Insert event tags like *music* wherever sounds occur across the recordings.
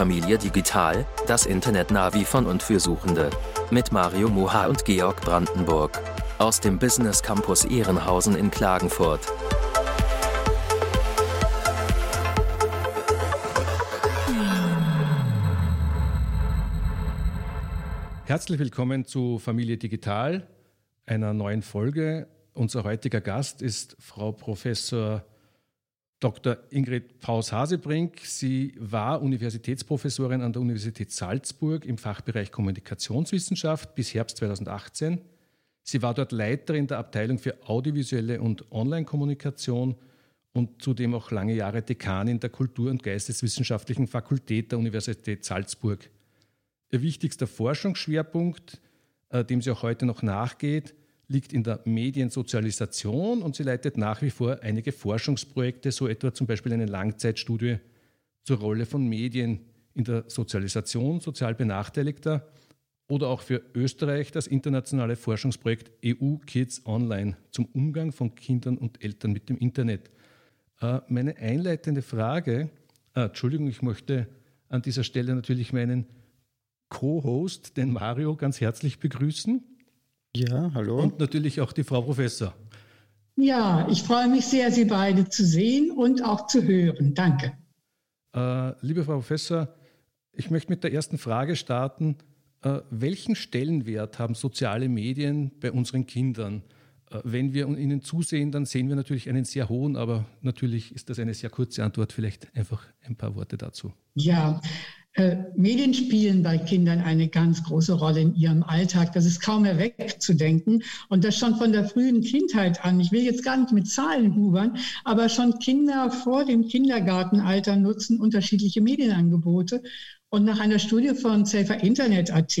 Familie Digital, das Internet-Navi von und für Suchende. Mit Mario Moha und Georg Brandenburg. Aus dem Business Campus Ehrenhausen in Klagenfurt. Herzlich willkommen zu Familie Digital, einer neuen Folge. Unser heutiger Gast ist Frau Professor Dr. Ingrid Paus-Hasebrink. Sie war Universitätsprofessorin an der Universität Salzburg im Fachbereich Kommunikationswissenschaft bis Herbst 2018. Sie war dort Leiterin der Abteilung für audiovisuelle und Online-Kommunikation und zudem auch lange Jahre Dekanin der Kultur- und Geisteswissenschaftlichen Fakultät der Universität Salzburg. Ihr wichtigster Forschungsschwerpunkt, äh, dem sie auch heute noch nachgeht, liegt in der Mediensozialisation und sie leitet nach wie vor einige Forschungsprojekte, so etwa zum Beispiel eine Langzeitstudie zur Rolle von Medien in der Sozialisation sozial Benachteiligter oder auch für Österreich das internationale Forschungsprojekt EU Kids Online zum Umgang von Kindern und Eltern mit dem Internet. Äh, meine einleitende Frage, äh, Entschuldigung, ich möchte an dieser Stelle natürlich meinen Co-Host, den Mario, ganz herzlich begrüßen. Ja, hallo. Und natürlich auch die Frau Professor. Ja, ich freue mich sehr, Sie beide zu sehen und auch zu hören. Danke. Äh, liebe Frau Professor, ich möchte mit der ersten Frage starten. Äh, welchen Stellenwert haben soziale Medien bei unseren Kindern? Äh, wenn wir ihnen zusehen, dann sehen wir natürlich einen sehr hohen, aber natürlich ist das eine sehr kurze Antwort. Vielleicht einfach ein paar Worte dazu. Ja, äh, Medien spielen bei Kindern eine ganz große Rolle in ihrem Alltag. Das ist kaum mehr wegzudenken. Und das schon von der frühen Kindheit an. Ich will jetzt gar nicht mit Zahlen hubern, aber schon Kinder vor dem Kindergartenalter nutzen unterschiedliche Medienangebote. Und nach einer Studie von Safer Internet AT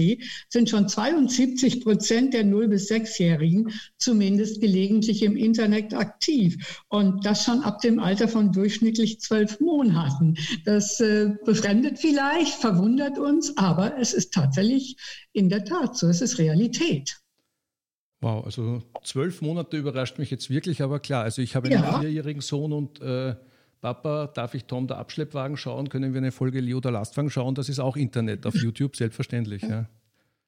sind schon 72 Prozent der 0- bis 6-Jährigen zumindest gelegentlich im Internet aktiv. Und das schon ab dem Alter von durchschnittlich zwölf Monaten. Das äh, befremdet vielleicht, verwundert uns, aber es ist tatsächlich in der Tat so. Es ist Realität. Wow, also zwölf Monate überrascht mich jetzt wirklich, aber klar, also ich habe einen ja. vierjährigen Sohn und äh, Papa, darf ich Tom der Abschleppwagen schauen? Können wir eine Folge Leo der Lastwagen schauen? Das ist auch Internet auf *laughs* YouTube, selbstverständlich. Ja.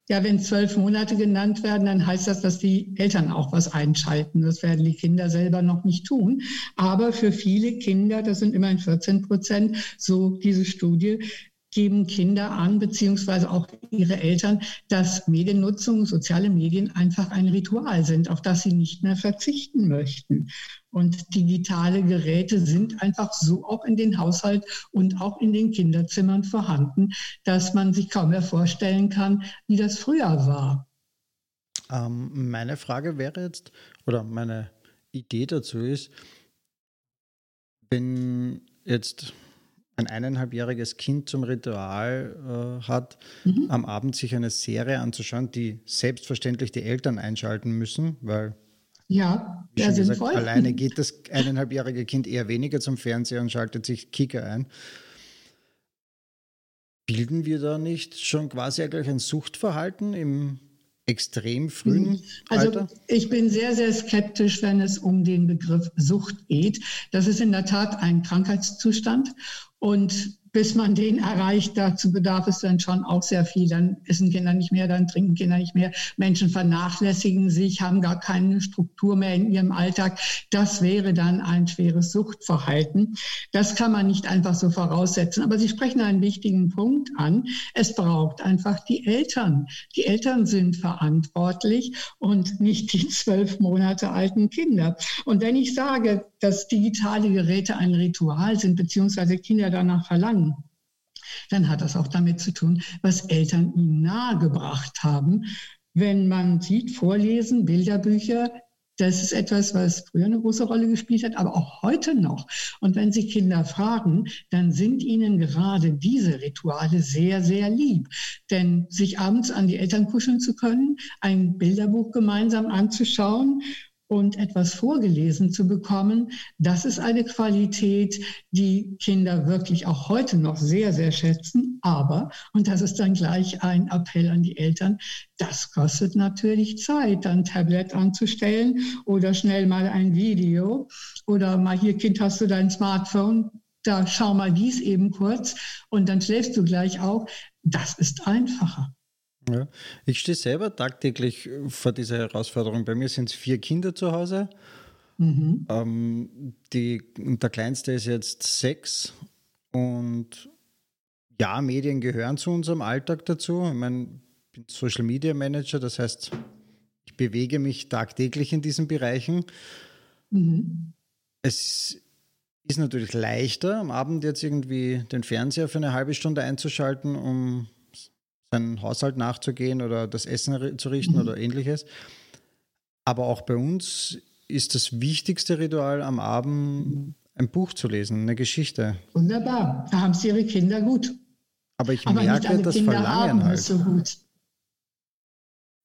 Ja, wenn zwölf Monate genannt werden, dann heißt das, dass die Eltern auch was einschalten. Das werden die Kinder selber noch nicht tun. Aber für viele Kinder, das sind immerhin 14 Prozent, so diese Studie, geben Kinder an, beziehungsweise auch ihre Eltern, dass Mediennutzung, soziale Medien einfach ein Ritual sind, auf das sie nicht mehr verzichten möchten. Und digitale Geräte sind einfach so auch in den Haushalt und auch in den Kinderzimmern vorhanden, dass man sich kaum mehr vorstellen kann, wie das früher war. Ähm, meine Frage wäre jetzt, oder meine Idee dazu ist, wenn jetzt ein eineinhalbjähriges Kind zum Ritual äh, hat, mhm. am Abend sich eine Serie anzuschauen, die selbstverständlich die Eltern einschalten müssen, weil ja, sehr sinnvoll. Gesagt, alleine *laughs* geht das eineinhalbjährige Kind eher weniger zum Fernseher und schaltet sich Kicker ein. Bilden wir da nicht schon quasi gleich ein Suchtverhalten im extrem frühen mhm. also, Alter? Also ich bin sehr, sehr skeptisch, wenn es um den Begriff Sucht geht. Das ist in der Tat ein Krankheitszustand und bis man den erreicht, dazu bedarf es dann schon auch sehr viel. Dann essen Kinder nicht mehr, dann trinken Kinder nicht mehr. Menschen vernachlässigen sich, haben gar keine Struktur mehr in ihrem Alltag. Das wäre dann ein schweres Suchtverhalten. Das kann man nicht einfach so voraussetzen. Aber Sie sprechen einen wichtigen Punkt an. Es braucht einfach die Eltern. Die Eltern sind verantwortlich und nicht die zwölf Monate alten Kinder. Und wenn ich sage, dass digitale Geräte ein Ritual sind, beziehungsweise Kinder danach verlangen, dann hat das auch damit zu tun, was Eltern ihnen nahegebracht haben. Wenn man sieht, Vorlesen, Bilderbücher, das ist etwas, was früher eine große Rolle gespielt hat, aber auch heute noch. Und wenn Sie Kinder fragen, dann sind ihnen gerade diese Rituale sehr, sehr lieb. Denn sich abends an die Eltern kuscheln zu können, ein Bilderbuch gemeinsam anzuschauen und etwas vorgelesen zu bekommen, das ist eine Qualität, die Kinder wirklich auch heute noch sehr, sehr schätzen. Aber, und das ist dann gleich ein Appell an die Eltern, das kostet natürlich Zeit, dann Tablet anzustellen oder schnell mal ein Video oder mal hier, Kind, hast du dein Smartphone? da schau mal dies eben kurz und dann schläfst du gleich auch. Das ist einfacher. Ja. Ich stehe selber tagtäglich vor dieser Herausforderung. Bei mir sind es vier Kinder zu Hause. Mhm. Ähm, die, der kleinste ist jetzt sechs und ja, Medien gehören zu unserem Alltag dazu. Ich meine, ich bin Social Media Manager, das heißt, ich bewege mich tagtäglich in diesen Bereichen. Mhm. Es ist natürlich leichter, am Abend jetzt irgendwie den Fernseher für eine halbe Stunde einzuschalten, um seinen Haushalt nachzugehen oder das Essen zu richten mhm. oder ähnliches. Aber auch bei uns ist das wichtigste Ritual am Abend ein Buch zu lesen, eine Geschichte. Wunderbar, da haben Sie Ihre Kinder gut. Aber ich Aber merke das Kinder Verlangen halt. So gut.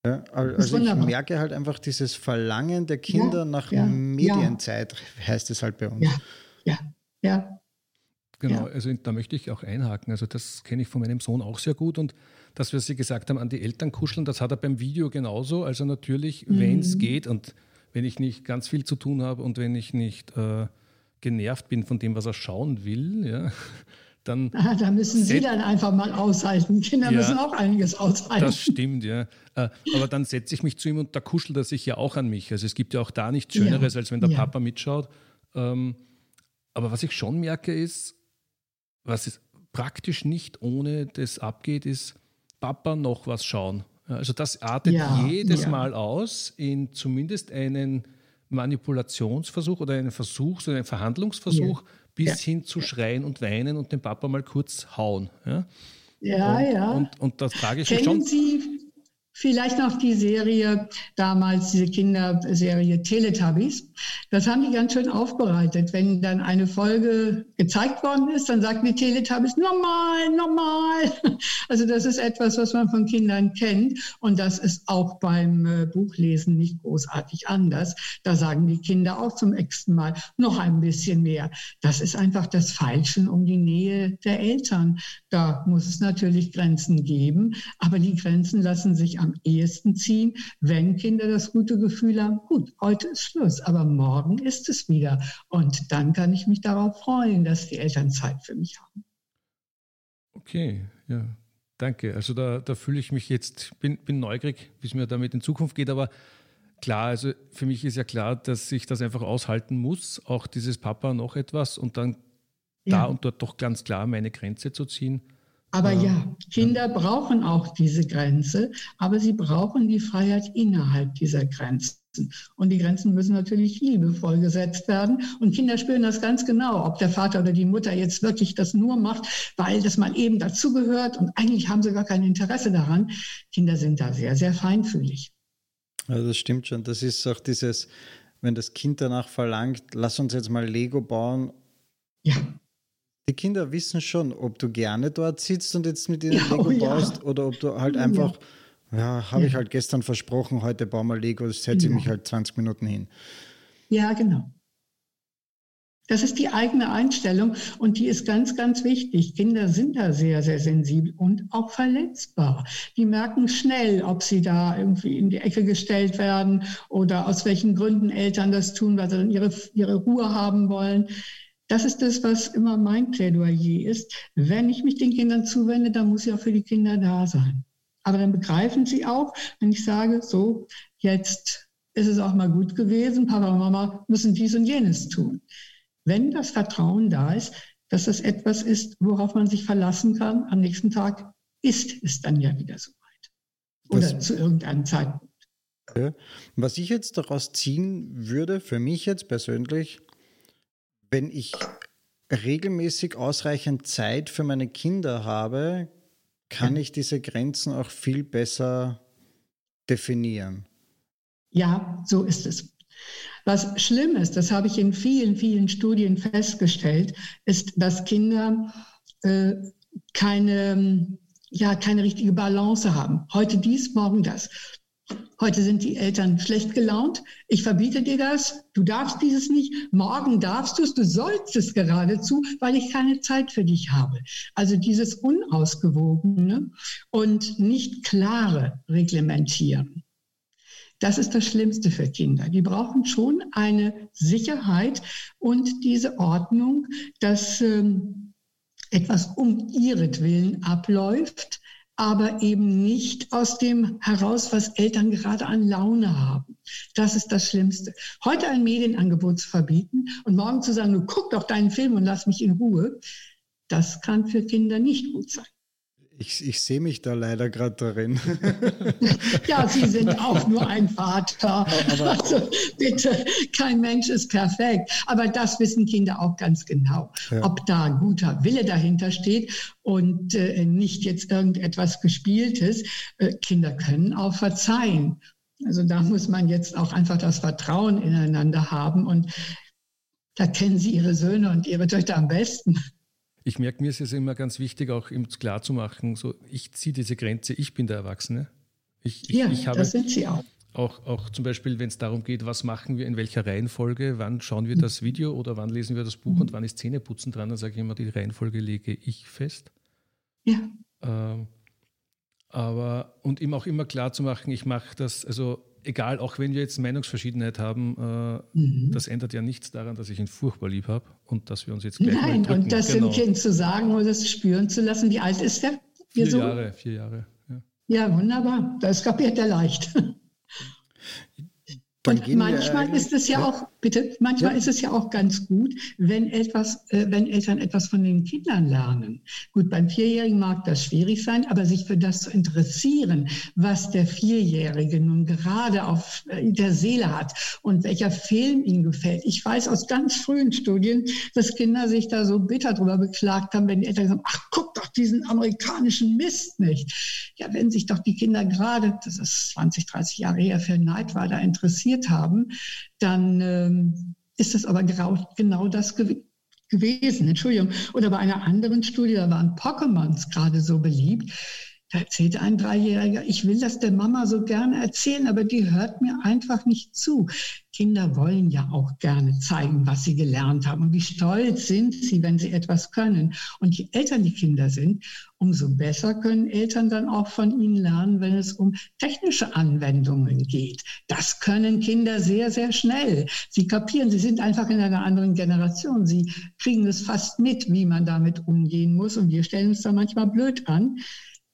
Ja, also ich merke halt einfach dieses Verlangen der Kinder ja, nach ja, Medienzeit, heißt es halt bei uns. Ja, ja, ja. Genau, also da möchte ich auch einhaken. Also das kenne ich von meinem Sohn auch sehr gut und dass wir Sie gesagt haben, an die Eltern kuscheln, das hat er beim Video genauso. Also natürlich, mhm. wenn es geht und wenn ich nicht ganz viel zu tun habe und wenn ich nicht äh, genervt bin von dem, was er schauen will, ja, *laughs* dann. *laughs* Ah, da müssen Sie dann einfach mal aushalten. Kinder ja, müssen auch einiges aushalten. Das stimmt, ja. Äh, aber dann setze ich mich zu ihm und da kuschelt er sich ja auch an mich. Also es gibt ja auch da nichts Schöneres, ja, als wenn der. Papa mitschaut. Ähm, aber was ich schon merke, ist, was es praktisch nicht ohne das abgeht, ist Papa noch was schauen. Also das artet jedes Mal aus in zumindest einen Manipulationsversuch oder einen Versuch, so einen Verhandlungsversuch, bis ja. hin zu schreien und weinen und den Papa mal kurz hauen. Ja, ja. Und, ja. und, und das trage ich Kennen schon. Sie Vielleicht noch die Serie, damals diese Kinderserie Teletubbies. Das haben die ganz schön aufbereitet. Wenn dann eine Folge gezeigt worden ist, dann sagten die Teletubbies, normal, normal. *laughs* Also das ist etwas, was man von Kindern kennt. Und das ist auch beim äh, Buchlesen nicht großartig anders. Da sagen die Kinder auch zum nächsten Mal noch ein bisschen mehr. Das ist einfach das Falschen um die Nähe der Eltern. Da muss es natürlich Grenzen geben, aber die Grenzen lassen sich am ehesten ziehen, wenn Kinder das gute Gefühl haben, gut, heute ist Schluss, aber morgen ist es wieder. Und dann kann ich mich darauf freuen, dass die Eltern Zeit für mich haben. Okay, ja, danke. Also da, da fühle ich mich jetzt, bin, bin neugierig, wie es mir damit in Zukunft geht, aber klar, also für mich ist ja klar, dass ich das einfach aushalten muss, auch dieses Papa noch etwas und dann ja. da und dort doch ganz klar meine Grenze zu ziehen. Aber ja, Kinder brauchen auch diese Grenze, aber sie brauchen die Freiheit innerhalb dieser Grenzen. Und die Grenzen müssen natürlich liebevoll gesetzt werden. Und Kinder spüren das ganz genau, ob der Vater oder die Mutter jetzt wirklich das nur macht, weil das mal eben dazugehört. Und eigentlich haben sie gar kein Interesse daran. Kinder sind da sehr, sehr feinfühlig. Ja, das stimmt schon. Das ist auch dieses, wenn das Kind danach verlangt, lass uns jetzt mal Lego bauen. Ja. Die Kinder wissen schon, ob du gerne dort sitzt und jetzt mit ihnen ja, Lego oh, baust ja. oder ob du halt einfach, ja, ja habe ich halt gestern versprochen, heute bauen wir Lego, setze ich mich halt 20 Minuten hin. Ja, genau. Das ist die eigene Einstellung und die ist ganz, ganz wichtig. Kinder sind da sehr, sehr sensibel und auch verletzbar. Die merken schnell, ob sie da irgendwie in die Ecke gestellt werden oder aus welchen Gründen Eltern das tun, weil sie dann ihre, ihre Ruhe haben wollen. Das ist das, was immer mein Plädoyer ist. Wenn ich mich den Kindern zuwende, dann muss ich auch für die Kinder da sein. Aber dann begreifen sie auch, wenn ich sage, so, jetzt ist es auch mal gut gewesen, Papa und Mama müssen dies und jenes tun. Wenn das Vertrauen da ist, dass das etwas ist, worauf man sich verlassen kann, am nächsten Tag ist es dann ja wieder soweit. Oder was, zu irgendeinem Zeitpunkt. Was ich jetzt daraus ziehen würde, für mich jetzt persönlich, wenn ich regelmäßig ausreichend Zeit für meine Kinder habe, kann ich diese Grenzen auch viel besser definieren. Ja, so ist es. Was schlimm ist, das habe ich in vielen, vielen Studien festgestellt, ist, dass Kinder äh, keine, ja, keine richtige Balance haben. Heute dies, morgen das. Heute sind die Eltern schlecht gelaunt. Ich verbiete dir das. Du darfst dieses nicht. Morgen darfst du es. Du sollst es geradezu, weil ich keine Zeit für dich habe. Also dieses unausgewogene und nicht klare Reglementieren. Das ist das Schlimmste für Kinder. Die brauchen schon eine Sicherheit und diese Ordnung, dass ähm, etwas um ihretwillen abläuft, aber eben nicht aus dem heraus, was Eltern gerade an Laune haben. Das ist das Schlimmste. Heute ein Medienangebot zu verbieten und morgen zu sagen, du guck doch deinen Film und lass mich in Ruhe, das kann für Kinder nicht gut sein. Ich, ich sehe mich da leider gerade darin. *laughs* ja, Sie sind auch nur ein Vater. Also bitte, kein Mensch ist perfekt. Aber das wissen Kinder auch ganz genau. Ja. Ob da guter Wille dahinter steht und äh, nicht jetzt irgendetwas Gespieltes. Äh, Kinder können auch verzeihen. Also da muss man jetzt auch einfach das Vertrauen ineinander haben. Und da kennen Sie Ihre Söhne und Ihre Töchter am besten. Ich merke, mir ist es immer ganz wichtig, auch ihm klar zu machen, so, ich ziehe diese Grenze, ich bin der Erwachsene. Ich, ja, ich habe, das sind Sie auch. Auch, auch zum Beispiel, wenn es darum geht, was machen wir, in welcher Reihenfolge, wann schauen wir das Video oder wann lesen wir das Buch und wann ist Zähneputzen dran, dann sage ich immer, die Reihenfolge lege ich fest. Ja. Ähm, aber, und ihm auch immer klar zu machen, ich mache das, also egal, auch wenn wir jetzt Meinungsverschiedenheit haben, äh, mhm. das ändert ja nichts daran, dass ich ihn furchtbar lieb habe und dass wir uns jetzt gleich Nein, mal und das genau. dem Kind zu sagen oder das spüren zu lassen. Wie alt ist der? Vier so? Jahre, vier Jahre. Ja. ja, wunderbar. Das kapiert er leicht. Und manchmal ist es ja, ja, auch, bitte, manchmal ja. ist es ja auch ganz gut, wenn etwas, äh, wenn Eltern etwas von den Kindern lernen. Gut, beim Vierjährigen mag das schwierig sein, aber sich für das zu interessieren, was der Vierjährige nun gerade auf äh, der Seele hat und welcher Film ihm gefällt. Ich weiß aus ganz frühen Studien, dass Kinder sich da so bitter drüber beklagt haben, wenn die Eltern sagen, ach, guck doch diesen amerikanischen Mist nicht. Ja, wenn sich doch die Kinder gerade, das ist 20, 30 Jahre her, für Neid war da interessiert, interessiert haben, dann ähm, ist das aber genau, genau das ge gewesen. Entschuldigung. Oder bei einer anderen Studie, da waren Pokémons gerade so beliebt. Da erzählte ein Dreijähriger, ich will das der Mama so gerne erzählen, aber die hört mir einfach nicht zu. Kinder wollen ja auch gerne zeigen, was sie gelernt haben und wie stolz sind sie, wenn sie etwas können. Und je älter die Kinder sind, umso besser können Eltern dann auch von ihnen lernen, wenn es um technische Anwendungen geht. Das können Kinder sehr, sehr schnell. Sie kapieren, sie sind einfach in einer anderen Generation. Sie kriegen es fast mit, wie man damit umgehen muss. Und wir stellen uns da manchmal blöd an.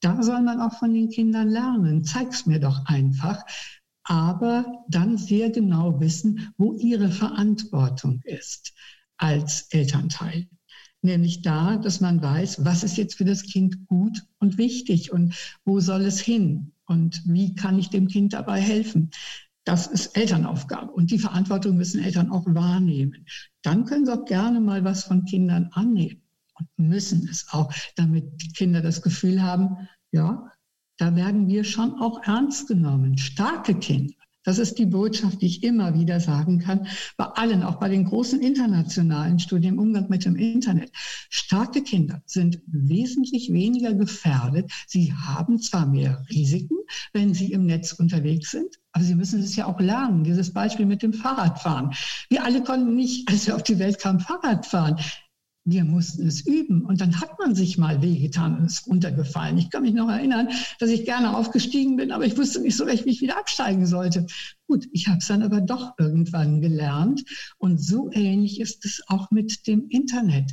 Da soll man auch von den Kindern lernen. Zeig's mir doch einfach. Aber dann sehr genau wissen, wo ihre Verantwortung ist als Elternteil. Nämlich da, dass man weiß, was ist jetzt für das Kind gut und wichtig und wo soll es hin und wie kann ich dem Kind dabei helfen. Das ist Elternaufgabe und die Verantwortung müssen Eltern auch wahrnehmen. Dann können sie auch gerne mal was von Kindern annehmen und müssen es auch, damit die Kinder das Gefühl haben, ja, da werden wir schon auch ernst genommen. Starke Kinder. Das ist die Botschaft, die ich immer wieder sagen kann, bei allen, auch bei den großen internationalen Studien im Umgang mit dem Internet. Starke Kinder sind wesentlich weniger gefährdet. Sie haben zwar mehr Risiken, wenn sie im Netz unterwegs sind, aber sie müssen es ja auch lernen. Dieses Beispiel mit dem Fahrradfahren. Wir alle konnten nicht, als wir auf die Welt kamen, Fahrrad fahren wir mussten es üben und dann hat man sich mal wehgetan und ist runtergefallen. Ich kann mich noch erinnern, dass ich gerne aufgestiegen bin, aber ich wusste nicht so recht, wie ich wieder absteigen sollte. Gut, ich habe es dann aber doch irgendwann gelernt und so ähnlich ist es auch mit dem Internet.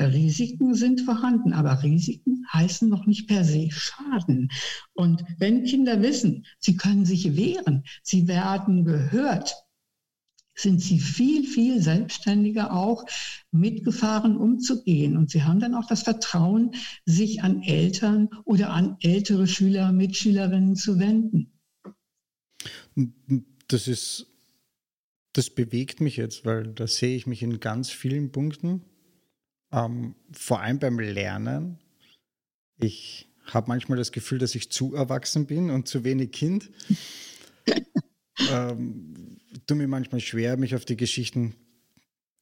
Risiken sind vorhanden, aber Risiken heißen noch nicht per se Schaden. Und wenn Kinder wissen, sie können sich wehren, sie werden gehört, sind sie viel, viel selbstständiger auch mit Gefahren umzugehen. Und sie haben dann auch das Vertrauen, sich an Eltern oder an ältere Schüler, Mitschülerinnen zu wenden. Das ist, das bewegt mich jetzt, weil da sehe ich mich in ganz vielen Punkten. Ähm, vor allem beim Lernen. Ich habe manchmal das Gefühl, dass ich zu erwachsen bin und zu wenig Kind. *laughs* ähm, tue mir manchmal schwer, mich auf die Geschichten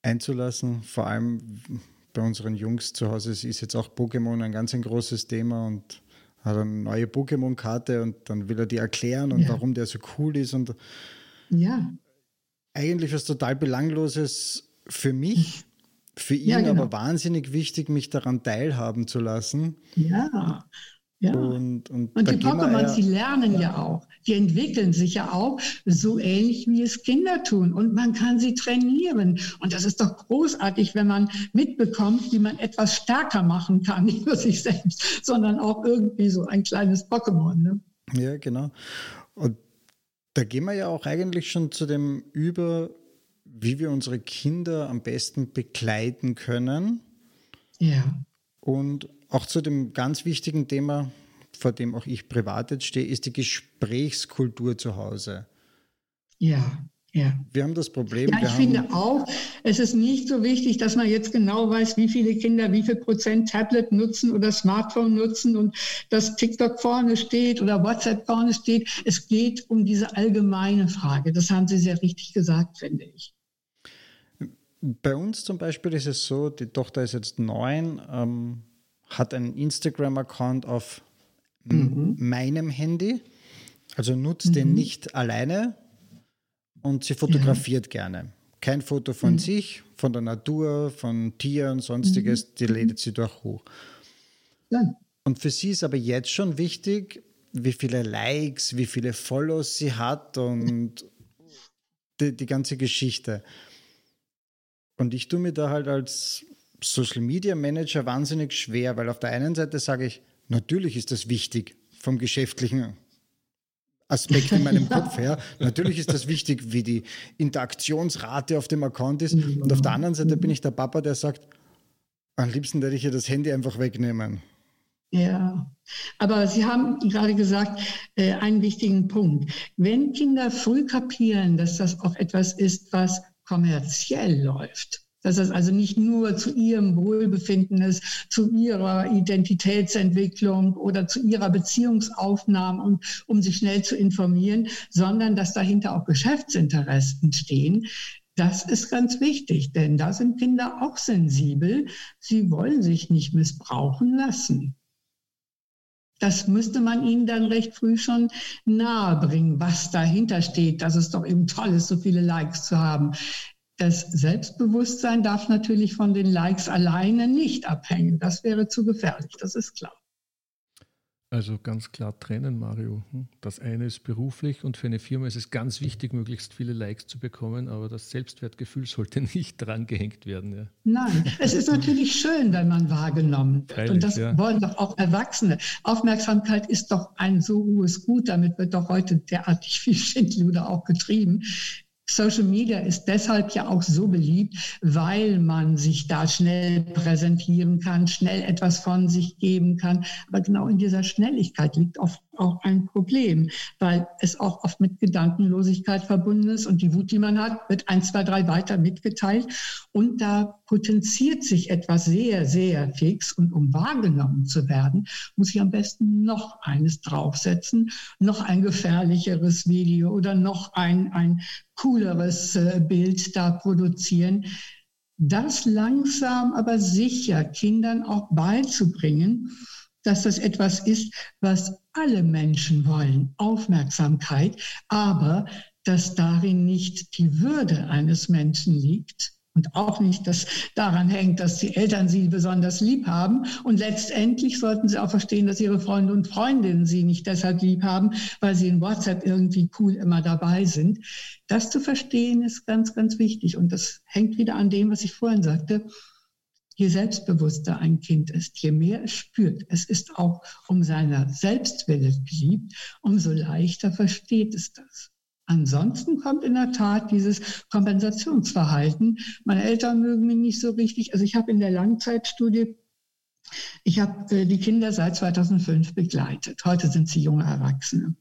einzulassen. Vor allem bei unseren Jungs zu Hause ist jetzt auch Pokémon ein ganz ein großes Thema und hat eine neue Pokémon-Karte und dann will er die erklären und ja. warum der so cool ist. Und ja. Eigentlich was total Belangloses für mich, für ihn ja, genau. aber wahnsinnig wichtig, mich daran teilhaben zu lassen. Ja. Ja. Und, und, und die Pokémons, die lernen ja auch. Die entwickeln sich ja auch so ähnlich, wie es Kinder tun. Und man kann sie trainieren. Und das ist doch großartig, wenn man mitbekommt, wie man etwas stärker machen kann. *laughs* Nicht nur sich selbst, sondern auch irgendwie so ein kleines Pokémon. Ne? Ja, genau. Und da gehen wir ja auch eigentlich schon zu dem über, wie wir unsere Kinder am besten begleiten können. Ja. Und auch zu dem ganz wichtigen Thema, vor dem auch ich privat jetzt stehe, ist die Gesprächskultur zu Hause. Ja, ja. Wir haben das Problem. Ja, ich finde auch, es ist nicht so wichtig, dass man jetzt genau weiß, wie viele Kinder wie viel Prozent Tablet nutzen oder Smartphone nutzen und dass TikTok vorne steht oder WhatsApp vorne steht. Es geht um diese allgemeine Frage. Das haben Sie sehr richtig gesagt, finde ich. Bei uns zum Beispiel ist es so, die Tochter ist jetzt neun, ähm, hat einen Instagram-Account auf mhm. meinem Handy, also nutzt mhm. den nicht alleine und sie fotografiert ja. gerne. Kein Foto von mhm. sich, von der Natur, von Tieren, sonstiges, mhm. die lädt sie durch hoch. Ja. Und für sie ist aber jetzt schon wichtig, wie viele Likes, wie viele Follows sie hat und die, die ganze Geschichte. Und ich tue mir da halt als Social Media Manager wahnsinnig schwer, weil auf der einen Seite sage ich, natürlich ist das wichtig vom geschäftlichen Aspekt in meinem *laughs* Kopf her. Natürlich ist das wichtig, wie die Interaktionsrate auf dem Account ist. Und auf der anderen Seite bin ich der Papa, der sagt, am liebsten werde ich ja das Handy einfach wegnehmen. Ja, aber Sie haben gerade gesagt, äh, einen wichtigen Punkt. Wenn Kinder früh kapieren, dass das auch etwas ist, was kommerziell läuft, dass es also nicht nur zu ihrem Wohlbefinden ist, zu ihrer Identitätsentwicklung oder zu ihrer Beziehungsaufnahme, um, um sich schnell zu informieren, sondern dass dahinter auch Geschäftsinteressen stehen. Das ist ganz wichtig, denn da sind Kinder auch sensibel. Sie wollen sich nicht missbrauchen lassen. Das müsste man ihnen dann recht früh schon nahebringen, was dahinter steht, dass es doch eben toll ist, so viele Likes zu haben. Das Selbstbewusstsein darf natürlich von den Likes alleine nicht abhängen. Das wäre zu gefährlich, das ist klar. Also ganz klar trennen, Mario. Hm? Das eine ist beruflich und für eine Firma ist es ganz wichtig, möglichst viele Likes zu bekommen, aber das Selbstwertgefühl sollte *laughs* nicht dran gehängt werden. Ja. Nein, es ist natürlich schön, wenn man wahrgenommen wird. Freilich, und das ja. wollen doch auch Erwachsene. Aufmerksamkeit ist doch ein so hohes Gut, damit wird doch heute derartig viel Schindluder auch getrieben. Social Media ist deshalb ja auch so beliebt, weil man sich da schnell präsentieren kann, schnell etwas von sich geben kann. Aber genau in dieser Schnelligkeit liegt oft auch ein Problem, weil es auch oft mit Gedankenlosigkeit verbunden ist und die Wut, die man hat, wird eins, zwei, drei weiter mitgeteilt. Und da potenziert sich etwas sehr, sehr fix. Und um wahrgenommen zu werden, muss ich am besten noch eines draufsetzen, noch ein gefährlicheres Video oder noch ein, ein cooleres äh, Bild da produzieren. Das langsam aber sicher Kindern auch beizubringen, dass das etwas ist, was alle Menschen wollen, Aufmerksamkeit, aber dass darin nicht die Würde eines Menschen liegt, und auch nicht, dass daran hängt, dass die Eltern sie besonders lieb haben. Und letztendlich sollten sie auch verstehen, dass ihre Freunde und Freundinnen sie nicht deshalb lieb haben, weil sie in WhatsApp irgendwie cool immer dabei sind. Das zu verstehen ist ganz, ganz wichtig. Und das hängt wieder an dem, was ich vorhin sagte. Je selbstbewusster ein Kind ist, je mehr es spürt, es ist auch um seiner Selbstwille geliebt, umso leichter versteht es das. Ansonsten kommt in der Tat dieses Kompensationsverhalten. Meine Eltern mögen mich nicht so richtig. Also ich habe in der Langzeitstudie, ich habe äh, die Kinder seit 2005 begleitet. Heute sind sie junge Erwachsene.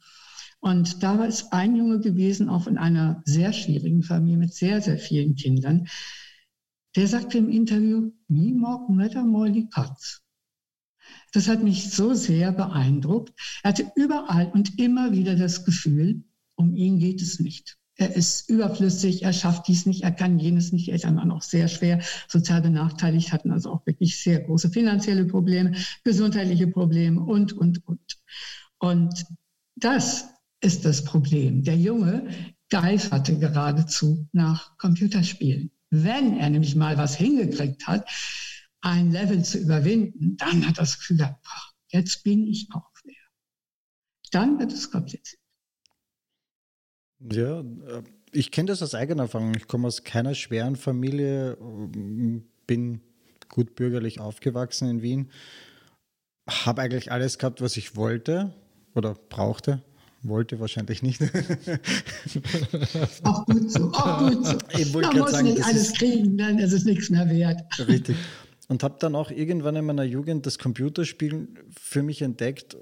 Und da war es ein Junge gewesen, auch in einer sehr schwierigen Familie mit sehr, sehr vielen Kindern. Der sagte im Interview, nie mag nicht einmal die Katz. Das hat mich so sehr beeindruckt. Er hatte überall und immer wieder das Gefühl, um ihn geht es nicht. Er ist überflüssig, er schafft dies nicht, er kann jenes nicht. Eltern waren auch sehr schwer sozial benachteiligt, hatten also auch wirklich sehr große finanzielle Probleme, gesundheitliche Probleme und, und, und. Und das ist das Problem. Der Junge geiferte geradezu nach Computerspielen. Wenn er nämlich mal was hingekriegt hat, ein Level zu überwinden, dann hat er das Gefühl, jetzt bin ich auch Dann wird es kompliziert. Ja, äh, ich kenne das aus eigener Erfahrung. Ich komme aus keiner schweren Familie, bin gut bürgerlich aufgewachsen in Wien, habe eigentlich alles gehabt, was ich wollte oder brauchte. Wollte wahrscheinlich nicht. auch gut so, auch gut so. Ich Man muss sagen, nicht alles kriegen, dann ist es nichts mehr wert. Richtig. Und habe dann auch irgendwann in meiner Jugend das Computerspielen für mich entdeckt.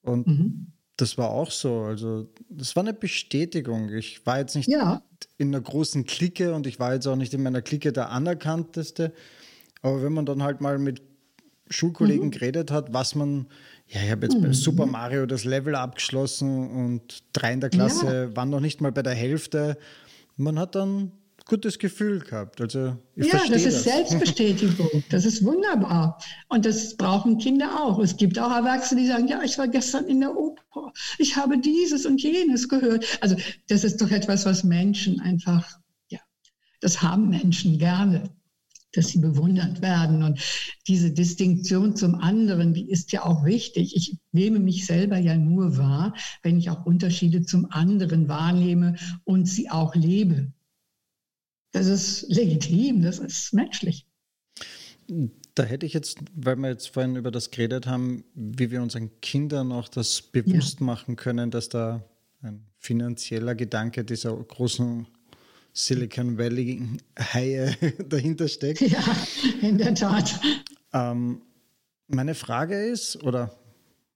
Und mhm. das war auch so. Also, das war eine Bestätigung. Ich war jetzt nicht ja. in einer großen Clique und ich war jetzt auch nicht in meiner Clique der Anerkannteste. Aber wenn man dann halt mal mit Schulkollegen mhm. geredet hat, was man ja, ich habe jetzt mhm. bei Super Mario das Level abgeschlossen und drei in der Klasse ja. waren noch nicht mal bei der Hälfte. Man hat dann gutes Gefühl gehabt. Also ich ja, das ist das. Selbstbestätigung. *laughs* Das ist wunderbar. Und das brauchen Kinder auch. Es gibt auch Erwachsene, die sagen, ja, ich war gestern in der Oper. Ich habe dieses und jenes gehört. Also das ist doch etwas, was Menschen einfach, ja, das haben Menschen gerne dass sie bewundert werden. Und diese Distinktion zum anderen, die ist ja auch wichtig. Ich nehme mich selber ja nur wahr, wenn ich auch Unterschiede zum anderen wahrnehme und sie auch lebe. Das ist legitim, das ist menschlich. Da hätte ich jetzt, weil wir jetzt vorhin über das geredet haben, wie wir unseren Kindern auch das bewusst ja. machen können, dass da ein finanzieller Gedanke dieser großen Silicon Valley Haie *laughs* dahinter steckt. Ja, in der Tat. Ähm, meine Frage ist, oder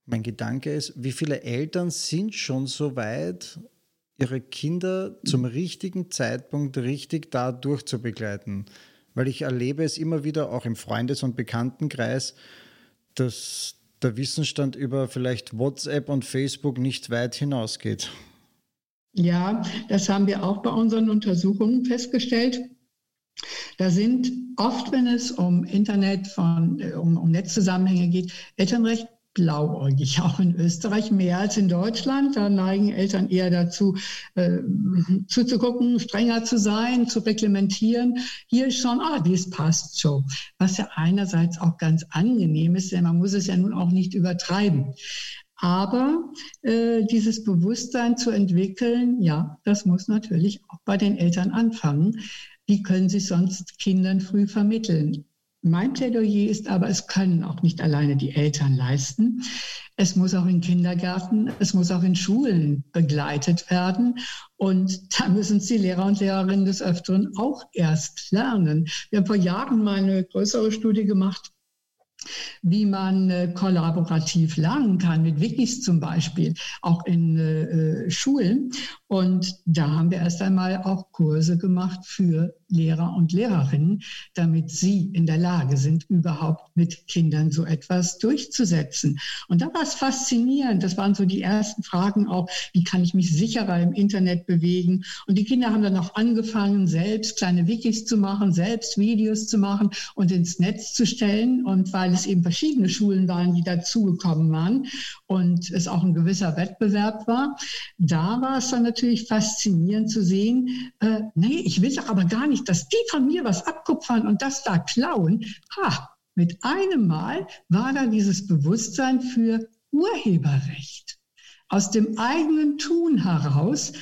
mein Gedanke ist, wie viele Eltern sind schon so weit, ihre Kinder zum richtigen Zeitpunkt richtig da durchzubegleiten? Weil ich erlebe es immer wieder, auch im Freundes- und Bekanntenkreis, dass der Wissensstand über vielleicht WhatsApp und Facebook nicht weit hinausgeht. Ja, das haben wir auch bei unseren Untersuchungen festgestellt. Da sind oft, wenn es um Internet, von, äh, um, um Netzzusammenhänge geht, Eltern recht blauäugig, *laughs* auch in Österreich mehr als in Deutschland. Da neigen Eltern eher dazu, äh, zuzugucken, strenger zu sein, zu reglementieren. Hier schon, ah, dies passt schon. Was ja einerseits auch ganz angenehm ist, denn man muss es ja nun auch nicht übertreiben. Aber äh, dieses Bewusstsein zu entwickeln, ja, das muss natürlich auch bei den Eltern anfangen. Wie können sie sonst Kindern früh vermitteln? Mein Plädoyer ist aber, es können auch nicht alleine die Eltern leisten. Es muss auch in Kindergärten, es muss auch in Schulen begleitet werden. Und da müssen es die Lehrer und Lehrerinnen des Öfteren auch erst lernen. Wir haben vor Jahren mal eine größere Studie gemacht wie man äh, kollaborativ lernen kann, mit Wikis zum Beispiel, auch in äh, äh, Schulen. Und da haben wir erst einmal auch Kurse gemacht für Lehrer und Lehrerinnen, damit sie in der Lage sind, überhaupt mit Kindern so etwas durchzusetzen. Und da war es faszinierend. Das waren so die ersten Fragen auch, wie kann ich mich sicherer im Internet bewegen? Und die Kinder haben dann auch angefangen, selbst kleine Wikis zu machen, selbst Videos zu machen und ins Netz zu stellen. Und weil es eben verschiedene Schulen waren, die dazugekommen waren und es auch ein gewisser Wettbewerb war, da war es dann natürlich faszinierend zu sehen, äh, nee, ich will doch aber gar nicht, dass die von mir was abkupfern und das da klauen. Ha, mit einem Mal war da dieses Bewusstsein für Urheberrecht. Aus dem eigenen Tun heraus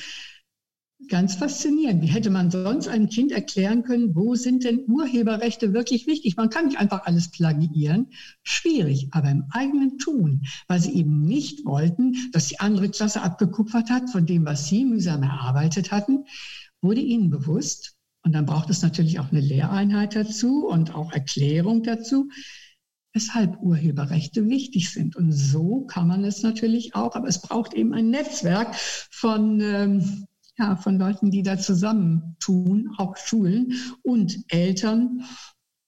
Ganz faszinierend. Wie hätte man sonst einem Kind erklären können, wo sind denn Urheberrechte wirklich wichtig? Man kann nicht einfach alles plagiieren. Schwierig, aber im eigenen Tun, weil sie eben nicht wollten, dass die andere Klasse abgekupfert hat von dem, was sie mühsam erarbeitet hatten, wurde ihnen bewusst. Und dann braucht es natürlich auch eine Lehreinheit dazu und auch Erklärung dazu, weshalb Urheberrechte wichtig sind. Und so kann man es natürlich auch, aber es braucht eben ein Netzwerk von ähm, ja, von Leuten, die da zusammentun, auch Schulen und Eltern,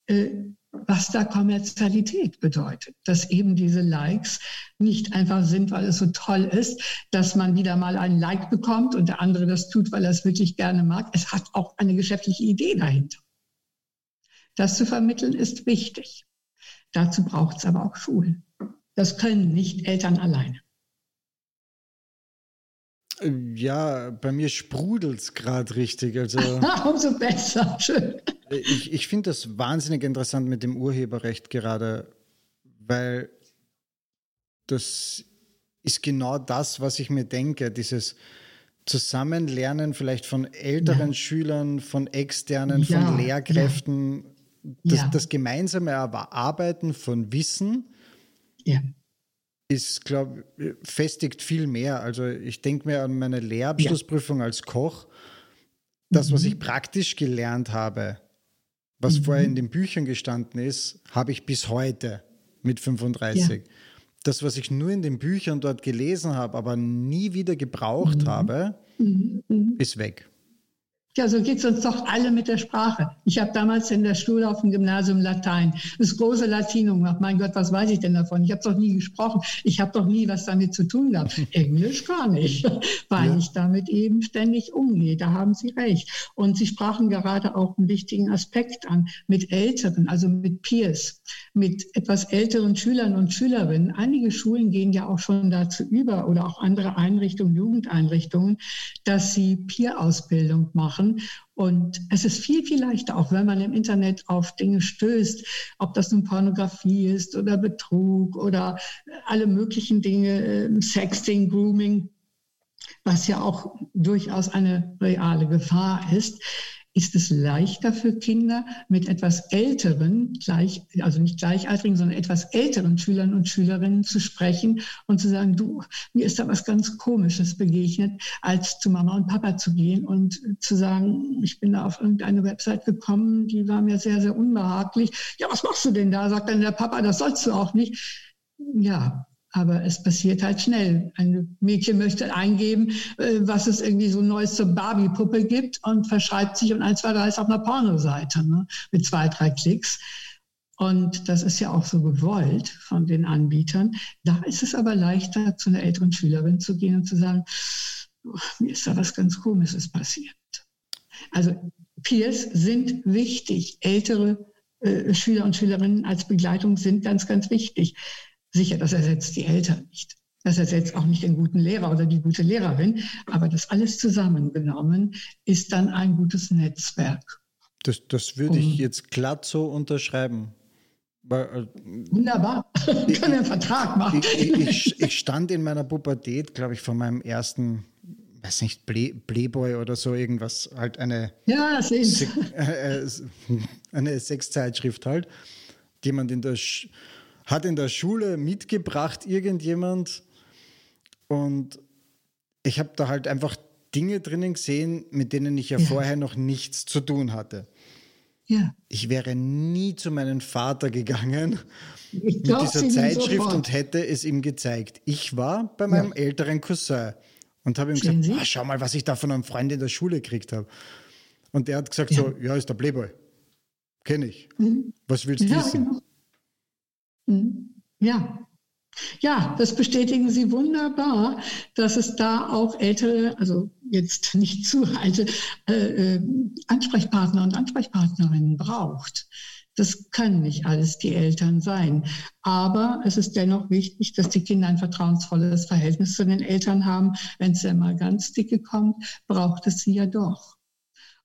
äh, was da Kommerzialität bedeutet. Dass eben diese Likes nicht einfach sind, weil es so toll ist, dass man wieder mal einen Like bekommt und der andere das tut, weil er es wirklich gerne mag. Es hat auch eine geschäftliche Idee dahinter. Das zu vermitteln ist wichtig. Dazu braucht es aber auch Schulen. Das können nicht Eltern alleine. Ja, bei mir sprudelt es gerade richtig. Also, *laughs* Umso besser, schön. Ich, ich finde das wahnsinnig interessant mit dem Urheberrecht gerade, weil das ist genau das, was ich mir denke, dieses Zusammenlernen vielleicht von älteren ja. Schülern, von externen, ja. von Lehrkräften, das, das, gemeinsame Arbeiten von Wissen ist, glaube festigt viel mehr. Also ich denke mir an meine Lehrabschlussprüfung als Koch, das, was mhm. ich praktisch gelernt habe, was mhm. vorher in den Büchern gestanden ist, habe ich bis heute mit 35. Ja. Das, was ich nur in den Büchern dort gelesen habe, aber nie wieder gebraucht mhm. habe, mhm. mhm. ist weg. Ja, so geht es uns doch alle mit der Sprache. Ich habe damals in der Schule auf dem Gymnasium Latein, das große Latinum gemacht. Mein Gott, was weiß ich denn davon? Ich habe doch nie gesprochen. Ich habe doch nie was damit zu tun gehabt. *laughs* Englisch gar nicht, weil ja. ich damit eben ständig umgehe. Da haben Sie recht. Und Sie sprachen gerade auch einen wichtigen Aspekt an mit Älteren, also mit Peers, mit etwas älteren Schülern und Schülerinnen. Einige Schulen gehen ja auch schon dazu über oder auch andere Einrichtungen, Jugendeinrichtungen, dass sie Peer-Ausbildung machen machen. Und es ist viel, viel leichter, auch wenn man im Internet auf Dinge stößt, ob das nun Pornografie ist oder Betrug oder alle möglichen Dinge, ähm, Sexting, Grooming, was ja auch durchaus eine reale Gefahr ist ist es leichter für Kinder mit etwas älteren, gleich, also nicht gleichaltrigen, sondern etwas älteren Schülern und Schülerinnen zu sprechen und zu sagen, du, mir ist da was ganz Komisches begegnet, als zu Mama und Papa zu gehen und zu sagen, ich bin da auf irgendeine Website gekommen, die war mir sehr, sehr unbehaglich. Ja, was machst du denn da? Sagt dann der Papa, das sollst du auch nicht. Ja, aber es passiert halt schnell. Ein Mädchen möchte eingeben, äh, was es irgendwie so Neues zur Barbie-Puppe gibt und verschreibt sich und ein, zwei, drei ist auf einer Pornoseite ne? mit zwei, drei Klicks. Und das ist ja auch so gewollt von den Anbietern. Da ist es aber leichter, zu einer älteren Schülerin zu gehen und zu sagen, mir ist da was ganz Komisches passiert. Also Peers sind wichtig. Ältere äh, Schüler und Schülerinnen als Begleitung sind ganz, ganz wichtig. Sicher, das ersetzt die Eltern nicht. Das ersetzt auch nicht den guten Lehrer oder die gute Lehrerin. Aber das alles zusammengenommen ist dann ein gutes Netzwerk. Das, das würde ich jetzt glatt so unterschreiben. Äh, Wunderbar. *laughs* Wir können einen Vertrag machen. Ich, ich, ich, stand in meiner Pubertät, glaube ich, von meinem ersten, weiß nicht, Play, Playboy oder so irgendwas, halt eine, ja, Se *laughs* äh, äh, eine Sexzeitschrift halt, die man in der Sch hat in der Schule mitgebracht irgendjemand und ich habe da halt einfach Dinge drinnen gesehen, mit denen ich ja, ja, vorher noch nichts zu tun hatte. Ja. Ich wäre nie zu meinem Vater gegangen mit dieser Zeitschrift und hätte es ihm gezeigt. Ich war bei meinem ja. älteren Cousin und habe ihm Stehen gesagt, ah, schau mal, was ich da von einem Freund in der Schule gekriegt habe. Und der hat gesagt ja. so, ja, ist der Playboy. Kenne ich. Mhm. Was willst du wissen? Genau. Hm. Ja. Ja, das bestätigen Sie wunderbar, dass es da auch ältere, also jetzt nicht zu alte, äh, äh, Ansprechpartner und Ansprechpartnerinnen braucht. Das können nicht alles die Eltern sein. Aber es ist dennoch wichtig, dass die Kinder ein vertrauensvolles Verhältnis zu den Eltern haben. Wenn es dann mal ganz dicke kommt, braucht es sie ja doch.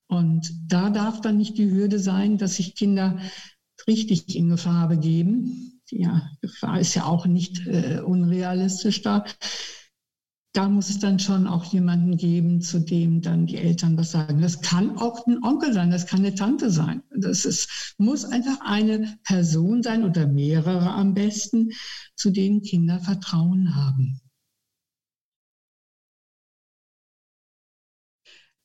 Und da darf dann nicht die Hürde sein, dass sich Kinder richtig in Gefahr begeben, ja, Gefahr ist ja auch nicht äh, unrealistisch da. Da muss es dann schon auch jemanden geben, zu dem dann die Eltern was sagen. Das kann auch ein Onkel sein, das kann eine Tante sein. Das ist, muss einfach eine Person sein oder mehrere am besten, zu denen Kinder Vertrauen haben.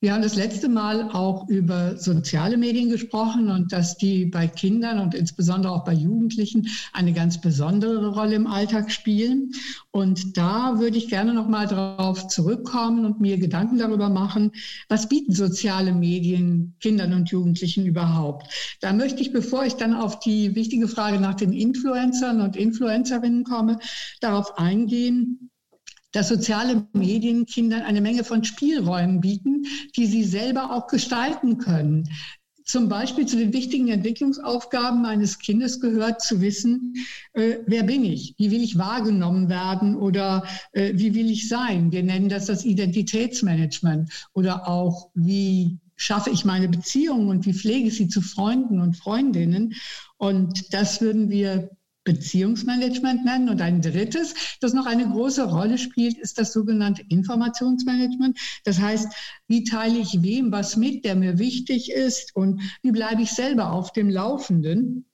Wir haben das letzte Mal auch über soziale Medien gesprochen und dass die bei Kindern und insbesondere auch bei Jugendlichen eine ganz besondere Rolle im Alltag spielen. Und da würde ich gerne noch mal darauf zurückkommen und mir Gedanken darüber machen, was bieten soziale Medien Kindern und Jugendlichen überhaupt? Da möchte ich, bevor ich dann auf die wichtige Frage nach den Influencern und Influencerinnen komme, darauf eingehen, dass soziale Medien Kindern eine Menge von Spielräumen bieten, die sie selber auch gestalten können. Zum Beispiel zu den wichtigen Entwicklungsaufgaben eines Kindes gehört zu wissen, äh, wer bin ich? Wie will ich wahrgenommen werden oder äh, wie will ich sein? Wir nennen das das Identitätsmanagement oder auch wie schaffe ich meine Beziehungen und wie pflege ich sie zu Freunden und Freundinnen? Und das würden wir Beziehungsmanagement nennen. Und ein drittes, das noch eine große Rolle spielt, ist das sogenannte Informationsmanagement. Das heißt, wie teile ich wem was mit, der mir wichtig ist und wie bleibe ich selber auf dem Laufenden?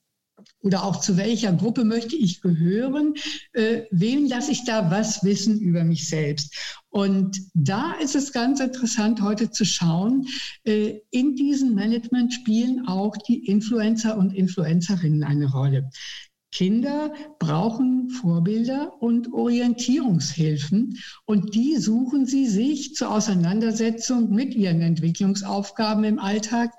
Oder auch zu welcher Gruppe möchte ich gehören? Äh, wem lasse ich da was wissen über mich selbst? Und da ist es ganz interessant, heute zu schauen, äh, in diesem Management spielen auch die Influencer und Influencerinnen eine Rolle. Kinder brauchen Vorbilder und Orientierungshilfen und die suchen sie sich zur Auseinandersetzung mit ihren Entwicklungsaufgaben im Alltag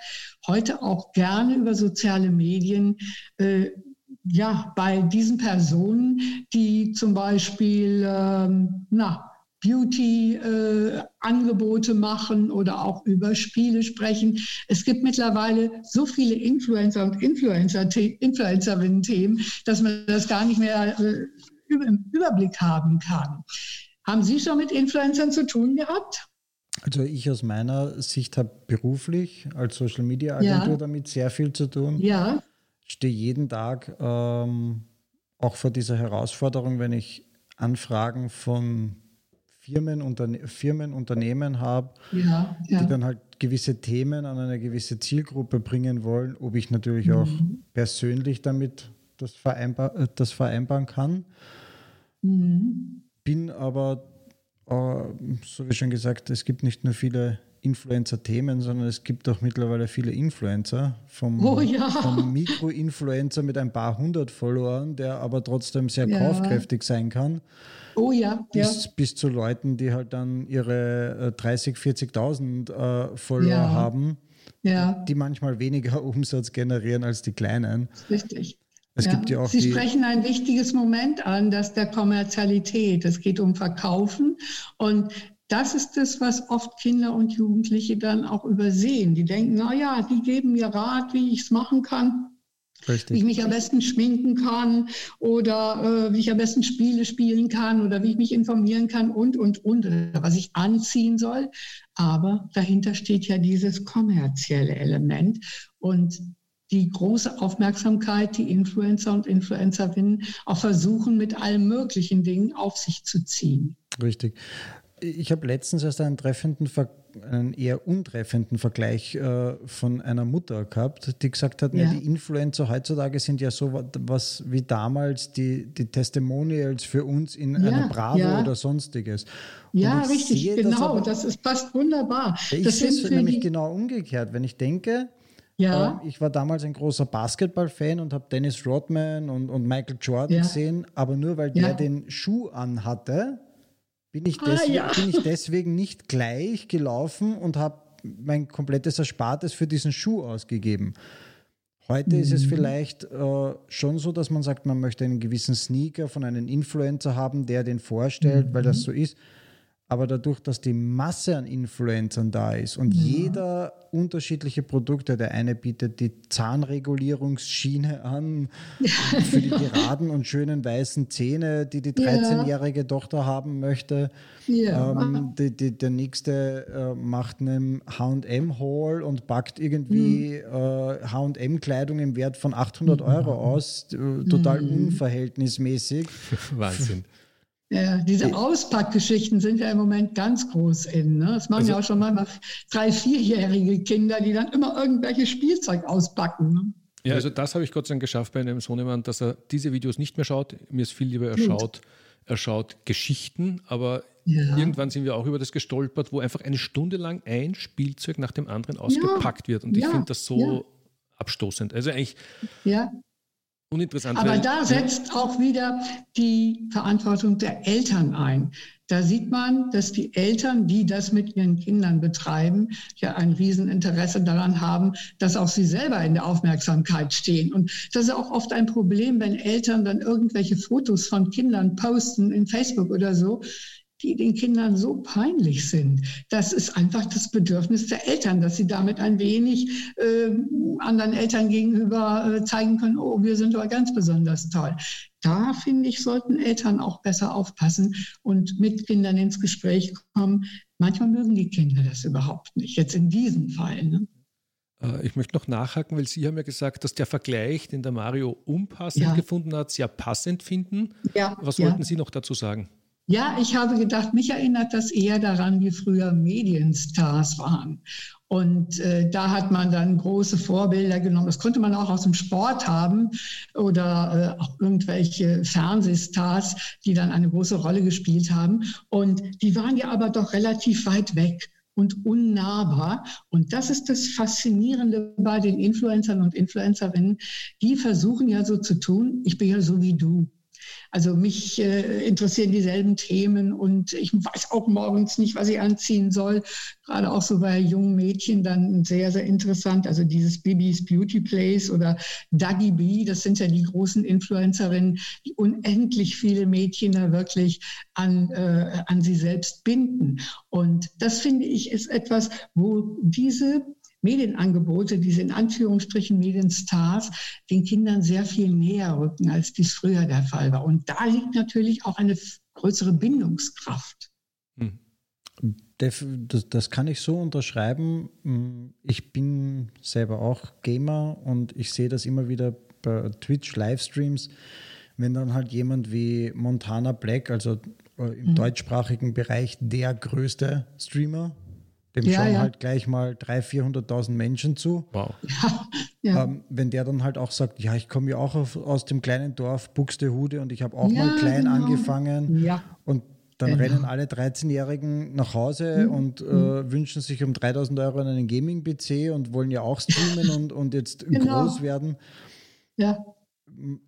heute auch gerne über soziale Medien. Äh, ja, bei diesen Personen, die zum Beispiel, ähm, na, Beauty-Angebote äh, machen oder auch über Spiele sprechen. Es gibt mittlerweile so viele Influencer und Influencer Influencerinnen-Themen, dass man das gar nicht mehr äh, im Überblick haben kann. Haben Sie schon mit Influencern zu tun gehabt? Also ich aus meiner Sicht habe beruflich als Social Media Agentur ja. damit sehr viel zu tun. Ja. Stehe jeden Tag ähm, auch vor dieser Herausforderung, wenn ich Anfragen von Firmen, Unterne Firmen Unternehmen habe, ja, ja. die dann halt gewisse Themen an eine gewisse Zielgruppe bringen wollen, ob ich natürlich mhm. auch persönlich damit das, vereinbar äh, das vereinbaren kann. Mhm. Bin aber, äh, so wie schon gesagt, es gibt nicht nur viele Influencer-Themen, sondern es gibt auch mittlerweile viele Influencer. Vom, oh, ja. vom Mikro-Influencer mit ein paar hundert Followern, der aber trotzdem sehr ja. kaufkräftig sein kann. Oh ja. Bis, ja. bis zu Leuten, die halt dann ihre 30, äh, 40.000 äh, Follower ja. haben, die manchmal weniger *laughs* Umsatz generieren als die kleinen. Richtig. Es gibt ja auch Sie sprechen ein wichtiges Moment an, das der Kommerzialität. Es geht um Verkaufen und das ist das, was oft Kinder und Jugendliche dann auch übersehen. Die denken, na ja, die geben mir Rat, wie ich es machen kann. Richtig. Wie ich mich am besten schminken kann oder äh, wie ich am besten Spiele spielen kann oder wie ich mich informieren kann und, und, und, was ich anziehen soll. Aber dahinter steht ja dieses kommerzielle Element und die große Aufmerksamkeit, die Influencer und Influencerinnen auch versuchen, mit allen möglichen Dingen auf sich zu ziehen. Richtig ich habe letztens erst einen treffenden, einen eher untreffenden Vergleich äh, von einer Mutter gehabt, die gesagt hat, ja. ne, die Influencer heutzutage sind ja so was wie damals die, die Testimonials für uns in ja, einer Bravo ja. oder sonstiges. ja, richtig, genau, das, aber, das, ist fast wunderbar. Ich das sehe es nämlich genau umgekehrt, wenn ich denke, ja. Äh, ich war damals ein großer Basketball-Fan und habe Dennis Rodman und, und Michael Jordan gesehen, aber nur weil der den Schuh anhatte, bin ich, deswegen, ah, ja. bin ich deswegen nicht gleich gelaufen und habe mein komplettes Erspartes für diesen Schuh ausgegeben. Heute mhm. ist es mhm. vielleicht äh, schon so, dass man sagt, man möchte einen gewissen Sneaker von einem Influencer haben, der den vorstellt, mhm. weil das mhm. so ist. Aber dadurch, dass die Masse an Influencern da ist und ja. jeder unterschiedliche Produkte, der eine bietet die Zahnregulierungsschiene an *laughs* für die geraden und schönen weißen Zähne, die die 13-jährige ja. Tochter haben möchte. Ja. Ähm, die, die, der nächste äh, macht einen H&M-Haul und packt irgendwie mhm. äh, H&M-Kleidung im Wert von 800 mhm. Euro aus, äh, total mhm. unverhältnismäßig. *laughs* Wahnsinn. Ja, diese Auspackgeschichten sind ja im Moment ganz groß in. Ne? Das machen also, ja auch schon mal drei, vierjährige Kinder, die dann immer irgendwelches Spielzeug auspacken. Ne? Ja, also das habe ich Gott sei Dank geschafft bei einem Sohnemann, dass er diese Videos nicht mehr schaut. Mir ist viel lieber, er schaut, er schaut Geschichten, aber ja. irgendwann sind wir auch über das gestolpert, wo einfach eine Stunde lang ein Spielzeug nach dem anderen ausgepackt ja. wird. Und ich finde das so abstoßend. Also eigentlich ja uninteressant. Aber da setzt auch wieder die Verantwortung der Eltern ein. Da sieht man, dass die Eltern, die das mit ihren Kindern betreiben, ja ein Rieseninteresse daran haben, dass auch sie selber in der Aufmerksamkeit stehen. Und das ist auch oft ein Problem, wenn Eltern dann irgendwelche Fotos von Kindern posten in Facebook oder so die den Kindern so peinlich sind. Das ist einfach das Bedürfnis der Eltern, dass sie damit ein wenig äh, anderen Eltern gegenüber äh, zeigen können, oh, wir sind aber ganz besonders toll. Da finde ich, sollten Eltern auch besser aufpassen und mit Kindern ins Gespräch kommen. Manchmal mögen die Kinder das überhaupt nicht, jetzt in diesem Fall. Ne? Äh, ich möchte noch nachhaken, weil Sie haben ja gesagt, dass der Vergleich, den der Mario unpassend ja. gefunden hat, sehr passend finden. Ja, Was wollten ja. Sie noch dazu sagen? Ja, ich habe gedacht, mich erinnert das eher daran, wie früher Medienstars waren. Und äh, da hat man dann große Vorbilder genommen. Das konnte man auch aus dem Sport haben oder äh, auch irgendwelche Fernsehstars, die dann eine große Rolle gespielt haben. Und die waren ja aber doch relativ weit weg und unnahbar. Und das ist das Faszinierende bei den Influencern und Influencerinnen. Die versuchen ja so zu tun, ich bin ja so wie du. Also mich äh, interessieren dieselben Themen und ich weiß auch morgens nicht, was ich anziehen soll. Gerade auch so bei jungen Mädchen dann sehr, sehr interessant. Also dieses Bibis Beauty Place oder Dagi B, das sind ja die großen Influencerinnen, die unendlich viele Mädchen da wirklich an, äh, an sie selbst binden. Und das finde ich ist etwas, wo diese Medienangebote, diese in Anführungsstrichen Medienstars, den Kindern sehr viel näher rücken, als dies früher der Fall war. Und da liegt natürlich auch eine größere Bindungskraft. Hm. Das, das, kann ich so unterschreiben. Ich bin selber auch Gamer und ich sehe das immer wieder bei Twitch-Livestreams, wenn dann halt jemand wie Montana Black, also äh, im mhm. deutschsprachigen Bereich der größte Streamer, dem ja, schauen ja. halt gleich mal 300.000, 400.000 Menschen zu. Wow. *laughs* Ja, ähm, wenn der dann halt auch sagt, ja, ich komme ja auch auf, aus dem kleinen Dorf Buxtehude und ich habe auch mal klein genau. angefangen. Ja. Und dann genau. rennen alle 13-Jährigen nach Hause mhm. und äh, mhm. wünschen sich um 3000 Euro einen Gaming-PC und wollen ja auch streamen und, und jetzt genau. groß werden. Ja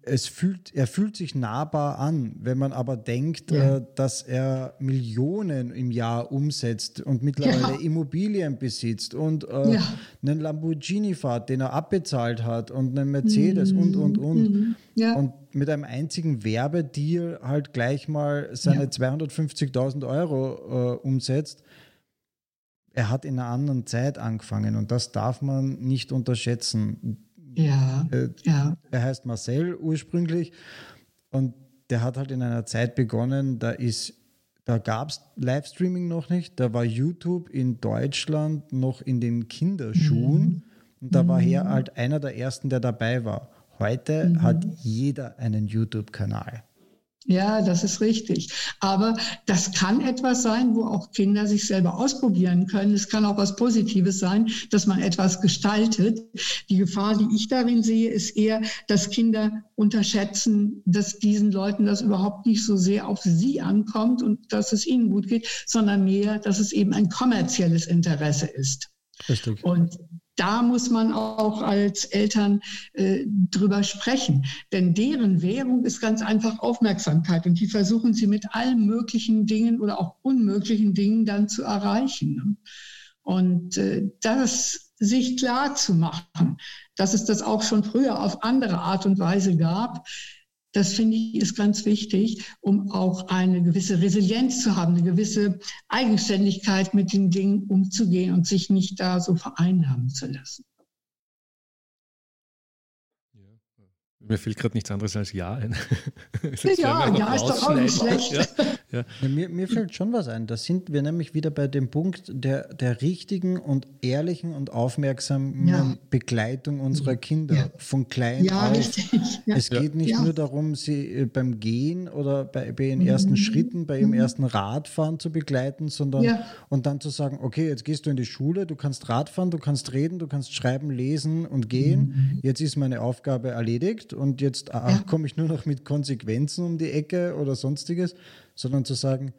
es fühlt, er fühlt sich nahbar an. Wenn man aber denkt, ja. äh, dass er Millionen im Jahr umsetzt und mittlerweile ja. Immobilien besitzt und äh, ja. einen Lamborghini fährt, den er abbezahlt hat und einen Mercedes mhm. und, und, und. Mhm. Und mit einem einzigen Werbedeal halt gleich mal seine 250.000 Euro äh, umsetzt. Er hat in einer anderen Zeit angefangen und das darf man nicht unterschätzen ja, äh, ja. Er heißt Marcel ursprünglich und der hat halt in einer Zeit begonnen, da ist da gab es Livestreaming noch nicht, da war YouTube in Deutschland noch in den Kinderschuhen mhm. und da war er mhm. halt einer der ersten, der dabei war. Heute mhm. hat jeder einen YouTube-Kanal. Ja, das ist richtig. Aber das kann etwas sein, wo auch Kinder sich selber ausprobieren können. Es kann auch was Positives sein, dass man etwas gestaltet. Die Gefahr, die ich darin sehe, ist eher, dass Kinder unterschätzen, dass diesen Leuten das überhaupt nicht so sehr auf sie ankommt und dass es ihnen gut geht, sondern mehr, dass es eben ein kommerzielles Interesse ist. Richtig. Und da muss man auch als Eltern äh, drüber sprechen. Denn deren Währung ist ganz einfach Aufmerksamkeit. Und die versuchen sie mit allen möglichen Dingen oder auch unmöglichen Dingen dann zu erreichen. Ne? Und äh, das sich klar zu machen, dass es das auch schon früher auf andere Art und Weise gab, das finde ich ist ganz wichtig, um auch eine gewisse Resilienz zu haben, eine gewisse Eigenständigkeit mit den Dingen umzugehen und sich nicht da so vereinnahmen zu lassen. Mir fehlt gerade nichts anderes als Ja ein. *laughs* ja, Ja ist doch auch nicht schlecht. Ja, ja. Ja, mir, mir, fällt schon was ein. Da sind wir nämlich wieder bei dem Punkt der, der richtigen und ehrlichen und aufmerksamen Begleitung unserer Kinder von klein auf. Richtig. Es geht nicht nur darum, sie äh, beim Gehen oder bei, bei ihren mhm. ersten Schritten, bei ihrem mhm. ersten Radfahren zu begleiten, sondern und dann zu sagen, okay, jetzt gehst du in die Schule, du kannst Radfahren, du kannst reden, du kannst schreiben, lesen und gehen. Mhm. Jetzt ist meine Aufgabe erledigt und jetzt ah, ja. komme ich nur noch mit Konsequenzen um die Ecke oder sonstiges, sondern zu sagen,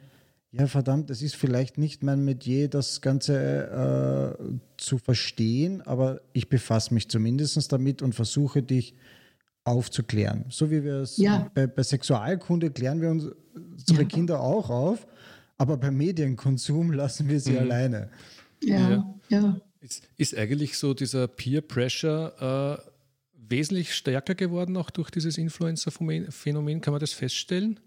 ja verdammt, es ist vielleicht nicht mein Metier, das Ganze äh, zu verstehen, aber ich befasse mich zumindest damit und versuche dich aufzuklären. So wie wir es ja. bei, bei, Sexualkunde klären wir uns, unsere ja. Kinder auch auf, aber beim Medienkonsum *laughs* lassen wir sie mhm. alleine. Ja, ja. Ist, ist, eigentlich so dieser Peer Pressure äh, wesentlich stärker geworden, auch durch dieses Influencer-Phänomen? Kann man das feststellen?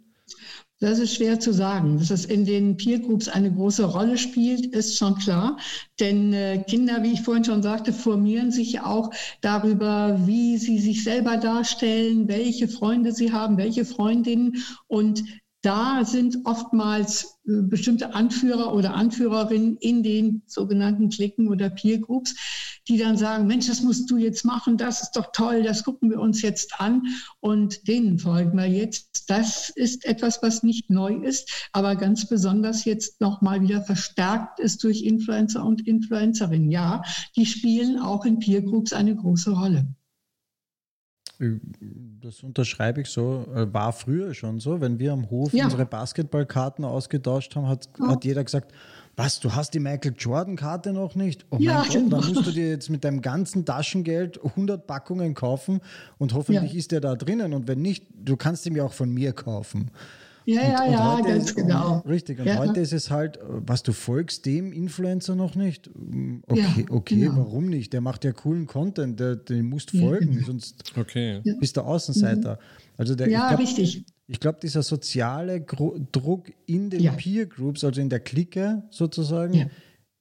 Das ist schwer zu sagen. Dass es in den Peer Groups eine große Rolle spielt, ist schon klar. Denn äh, Kinder, wie ich vorhin schon sagte, formieren sich auch darüber, wie sie sich selber darstellen, welche Freunde sie haben, welche Freundinnen. Und da sind oftmals äh, bestimmte Anführer oder Anführerinnen in den sogenannten Klicken oder Peer Groups, die dann sagen, Mensch, das musst du jetzt machen, das ist doch toll, das gucken wir uns jetzt an und denen folgen wir jetzt. Das ist etwas, was nicht neu ist, aber ganz besonders jetzt nochmal wieder verstärkt ist durch Influencer und Influencerinnen. Ja, die spielen auch in Peer Groups eine große Rolle. Das unterschreibe ich so. Äh, war früher schon so. Wenn wir am Hof ja. unsere Basketballkarten ausgetauscht haben, hat, ja. hat jeder gesagt, was, du hast die Michael Jordan-Karte noch nicht? Oh ja, Gott, genau. dann musst du dir jetzt mit deinem ganzen Taschengeld 100 Packungen kaufen und hoffentlich ja. ist der da drinnen. Und wenn nicht, du kannst ihn ja auch von mir kaufen. Ja, ja, und ja, ganz ist, genau. Richtig, und ja. heute ist es halt, was du folgst dem Influencer noch nicht? Okay, ja, okay, genau. warum nicht? Der macht ja coolen Content, der, den musst folgen, genau. sonst okay. bist du Außenseiter. Also der, ja, ich glaub, richtig. Ich glaube, dieser soziale Gro Druck in den ja. Peer Groups, also in der Clique sozusagen,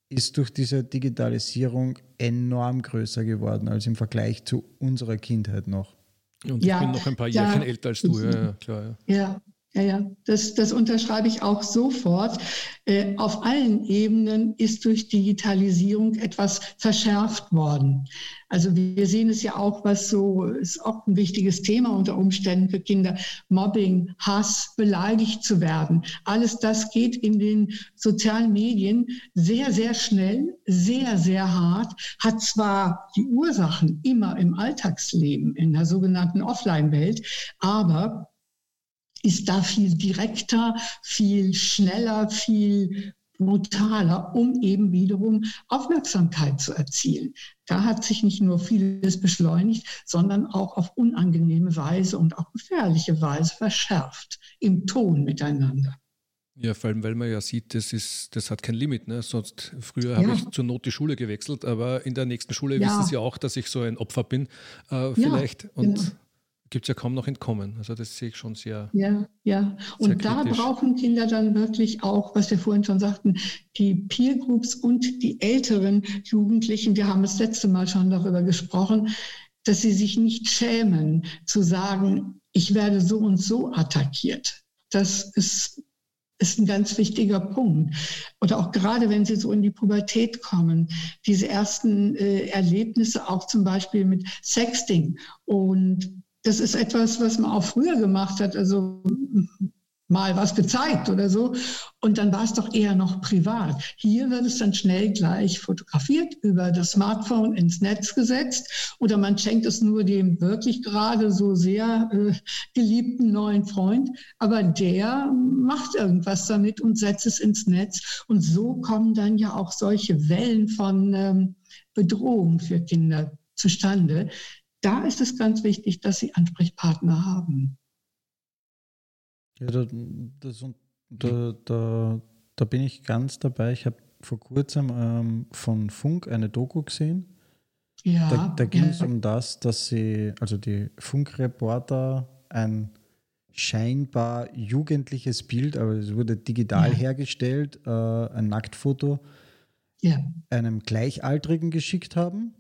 ist durch diese Digitalisierung enorm größer geworden als im Vergleich zu unserer Kindheit noch. Und ich bin noch ein paar Jahre älter als du, ja, klar. Ja, ja, ja, das, das unterschreibe ich auch sofort. Äh, auf allen Ebenen ist durch Digitalisierung etwas verschärft worden. Also wir sehen es ja auch, was so ist auch ein wichtiges Thema unter Umständen für Kinder. Mobbing, Hass, beleidigt zu werden. Alles das geht in den sozialen Medien sehr, sehr schnell, sehr, sehr hart, hat zwar die Ursachen immer im Alltagsleben, in der sogenannten Offline-Welt, aber ist da viel direkter, viel schneller, viel brutaler, um eben wiederum Aufmerksamkeit zu erzielen. Da hat sich nicht nur vieles beschleunigt, sondern auch auf unangenehme Weise und auch gefährliche Weise verschärft im Ton miteinander. Ja, vor allem, weil man ja sieht, das, ist, das hat kein Limit. Ne? Sonst, früher ja. habe ich zur Not die Schule gewechselt, aber in der nächsten Schule ja. wissen sie auch, dass ich so ein Opfer bin, äh, vielleicht. Ja, und genau gibt es ja kaum noch entkommen. Also das sehe ich schon sehr. Ja, ja. Und da brauchen Kinder dann wirklich auch, was wir vorhin schon sagten, die Peer Groups und die älteren Jugendlichen. Wir haben das letzte Mal schon darüber gesprochen, dass sie sich nicht schämen zu sagen, ich werde so und so attackiert. Das ist ist ein ganz wichtiger Punkt. Oder auch gerade, wenn sie so in die Pubertät kommen, diese ersten äh, Erlebnisse auch zum Beispiel mit Sexting und das ist etwas, was man auch früher gemacht hat, also mal was gezeigt oder so. Und dann war es doch eher noch privat. Hier wird es dann schnell gleich fotografiert, über das Smartphone ins Netz gesetzt oder man schenkt es nur dem wirklich gerade so sehr äh, geliebten neuen Freund. Aber der macht irgendwas damit und setzt es ins Netz. Und so kommen dann ja auch solche Wellen von ähm, Bedrohung für Kinder zustande, da ist es ganz wichtig, dass Sie Ansprechpartner haben. Ja, da, das, da, da, da bin ich ganz dabei. Ich habe vor kurzem ähm, von Funk eine Doku gesehen. Ja, da, da ging ja. es um das, dass sie, also die Funkreporter, ein scheinbar jugendliches Bild, aber es wurde digital ja. hergestellt, äh, ein Nacktfoto, ja. einem Gleichaltrigen geschickt haben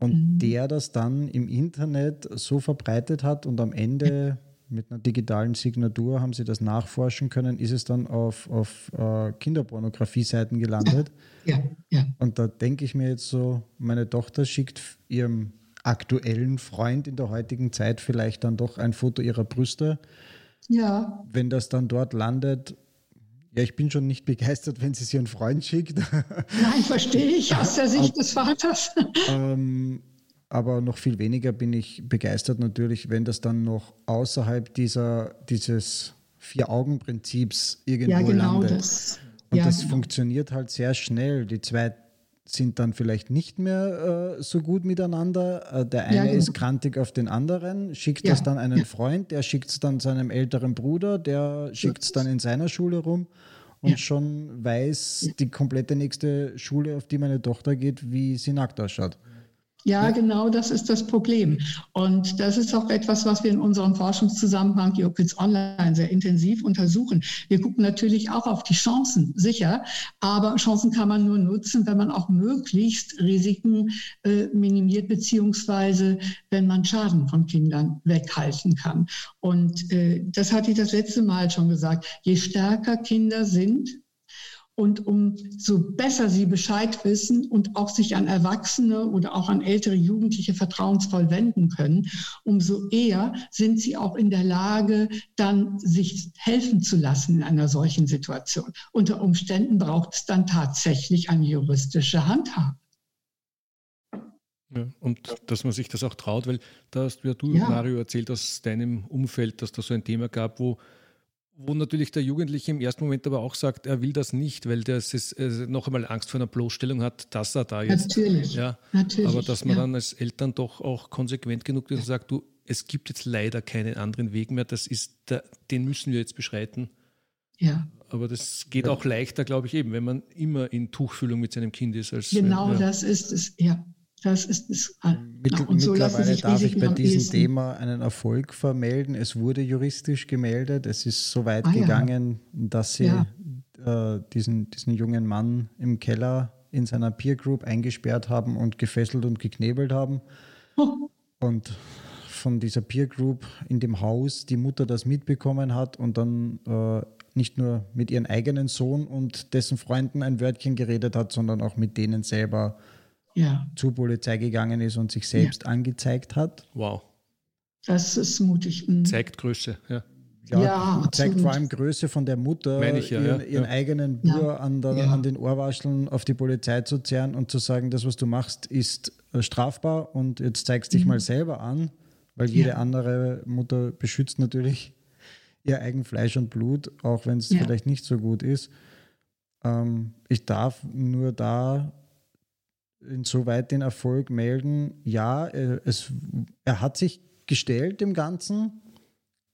und mhm. der das dann im Internet so verbreitet hat und am Ende mit einer digitalen Signatur haben sie das nachforschen können, ist es dann auf, auf äh, Kinderpornografie-Seiten gelandet. *laughs* Ja, ja. Und da denke ich mir jetzt so, meine Tochter schickt ihrem aktuellen Freund in der heutigen Zeit vielleicht dann doch ein Foto ihrer Brüste. Ja. Wenn das dann dort landet, ja, ich bin schon nicht begeistert, wenn sie es ihren Freund schickt. *laughs* Nein, verstehe ich aus der Sicht des Vaters. *laughs* Ähm, aber noch viel weniger bin ich begeistert natürlich, wenn das dann noch außerhalb dieser, dieses Vier-Augen-Prinzips irgendwo ja, genau landet. Das. Und ja, das genau. funktioniert halt sehr schnell. Die zwei sind dann vielleicht nicht mehr äh, so gut miteinander. Äh, der eine ja, genau. ist krantig auf den anderen, schickt ja, das dann einen ja. Freund, der schickt es dann seinem älteren Bruder, der schickt es dann in seiner Schule rum und schon weiß die komplette nächste Schule, auf die meine Tochter geht, wie sie nackt ausschaut. Ja, genau das ist das Problem. Und das ist auch etwas, was wir in unserem Forschungszusammenhang Kids Online sehr intensiv untersuchen. Wir gucken natürlich auch auf die Chancen, sicher, aber Chancen kann man nur nutzen, wenn man auch möglichst Risiken äh, minimiert, beziehungsweise wenn man Schaden von Kindern weghalten kann. Und äh, das hatte ich das letzte Mal schon gesagt. Je stärker Kinder sind, und umso besser sie Bescheid wissen und auch sich an Erwachsene oder auch an ältere Jugendliche vertrauensvoll wenden können, umso eher sind sie auch in der Lage, dann sich helfen zu lassen in einer solchen Situation. Unter Umständen braucht es dann tatsächlich eine juristische Handhabe. Ja, und dass man sich das auch traut, weil da hast ja du, ja. Mario, erzählt aus deinem Umfeld, dass da so ein Thema gab, wo wo natürlich der Jugendliche im ersten Moment aber auch sagt, er will das nicht, weil der ist, äh, noch einmal Angst vor einer Bloßstellung hat, dass er da jetzt. Natürlich. Ja, natürlich, aber dass man ja. dann als Eltern doch auch konsequent genug ist und sagt, du, es gibt jetzt leider keinen anderen Weg mehr, das ist der, den müssen wir jetzt beschreiten. Ja. Aber das geht auch leichter, glaube ich, eben, wenn man immer in Tuchfühlung mit seinem Kind ist. Als, genau, ja. das ist es, ja. Das ist es. Mittel, und so mittlerweile darf ich bei diesem Thema einen Erfolg vermelden. Es wurde juristisch gemeldet. Es ist so weit ah, gegangen, ja. dass sie ja. äh, diesen, diesen jungen Mann im Keller in seiner Peer Group eingesperrt haben und gefesselt und geknebelt haben. Oh. Und von dieser Peer Group in dem Haus die Mutter das mitbekommen hat und dann äh, nicht nur mit ihrem eigenen Sohn und dessen Freunden ein Wörtchen geredet hat, sondern auch mit denen selber ja. zur Polizei gegangen ist und sich selbst ja. angezeigt hat. Wow. Das ist mutig. Mhm. Zeigt Größe, ja. Ja, ja zeigt absolut. vor allem Größe von der Mutter, ja, ihren, ja. ihren eigenen Bur an, der, an, den Ohrwascheln auf die Polizei zu zerren und zu sagen, das, was du machst, ist äh, strafbar und jetzt zeigst dich mhm. mal selber an, weil jede andere Mutter beschützt natürlich ihr eigen Fleisch und Blut, auch wenn es vielleicht nicht so gut ist. Ähm, ich darf nur da insoweit den Erfolg melden. Ja, äh, es, er hat sich gestellt dem Ganzen.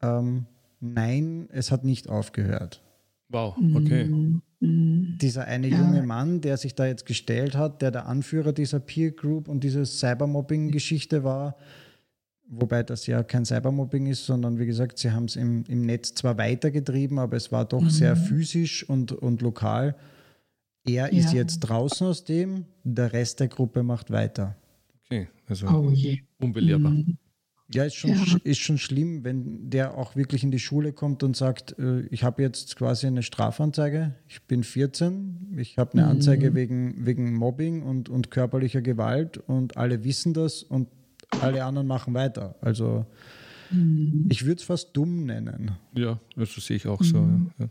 Ähm, nein, es hat nicht aufgehört. Wow, okay. Mhm. Dieser eine ja. junge Mann, der sich da jetzt gestellt hat, der der Anführer dieser Peer Group und dieser Cybermobbing-Geschichte war, wobei das ja kein Cybermobbing ist, sondern wie gesagt, sie haben es im, im Netz zwar weitergetrieben, aber es war doch mhm. sehr physisch und, und lokal. Er ist ja. jetzt draußen aus dem, der Rest der Gruppe macht weiter. Okay, also oh unbelehrbar. Mhm. Ja, ist schon, ja. ist schon schlimm, wenn der auch wirklich in die Schule kommt und sagt, äh, ich habe jetzt quasi eine Strafanzeige, ich bin 14, ich habe eine mhm. Anzeige wegen, wegen Mobbing und, und körperlicher Gewalt und alle wissen das und alle anderen machen weiter. Also mhm. ich würde es fast dumm nennen. Ja, das sehe ich auch so. Mhm. Ja.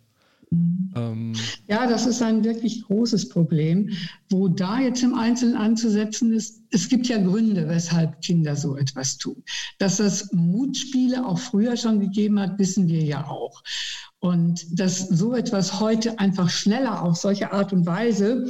Ähm. Ja, das ist ein wirklich großes Problem. Wo da jetzt im Einzelnen anzusetzen ist, es gibt ja Gründe, weshalb Kinder so etwas tun. Dass das Mutspiele auch früher schon gegeben hat, wissen wir ja auch. Und dass so etwas heute einfach schneller auf solche Art und Weise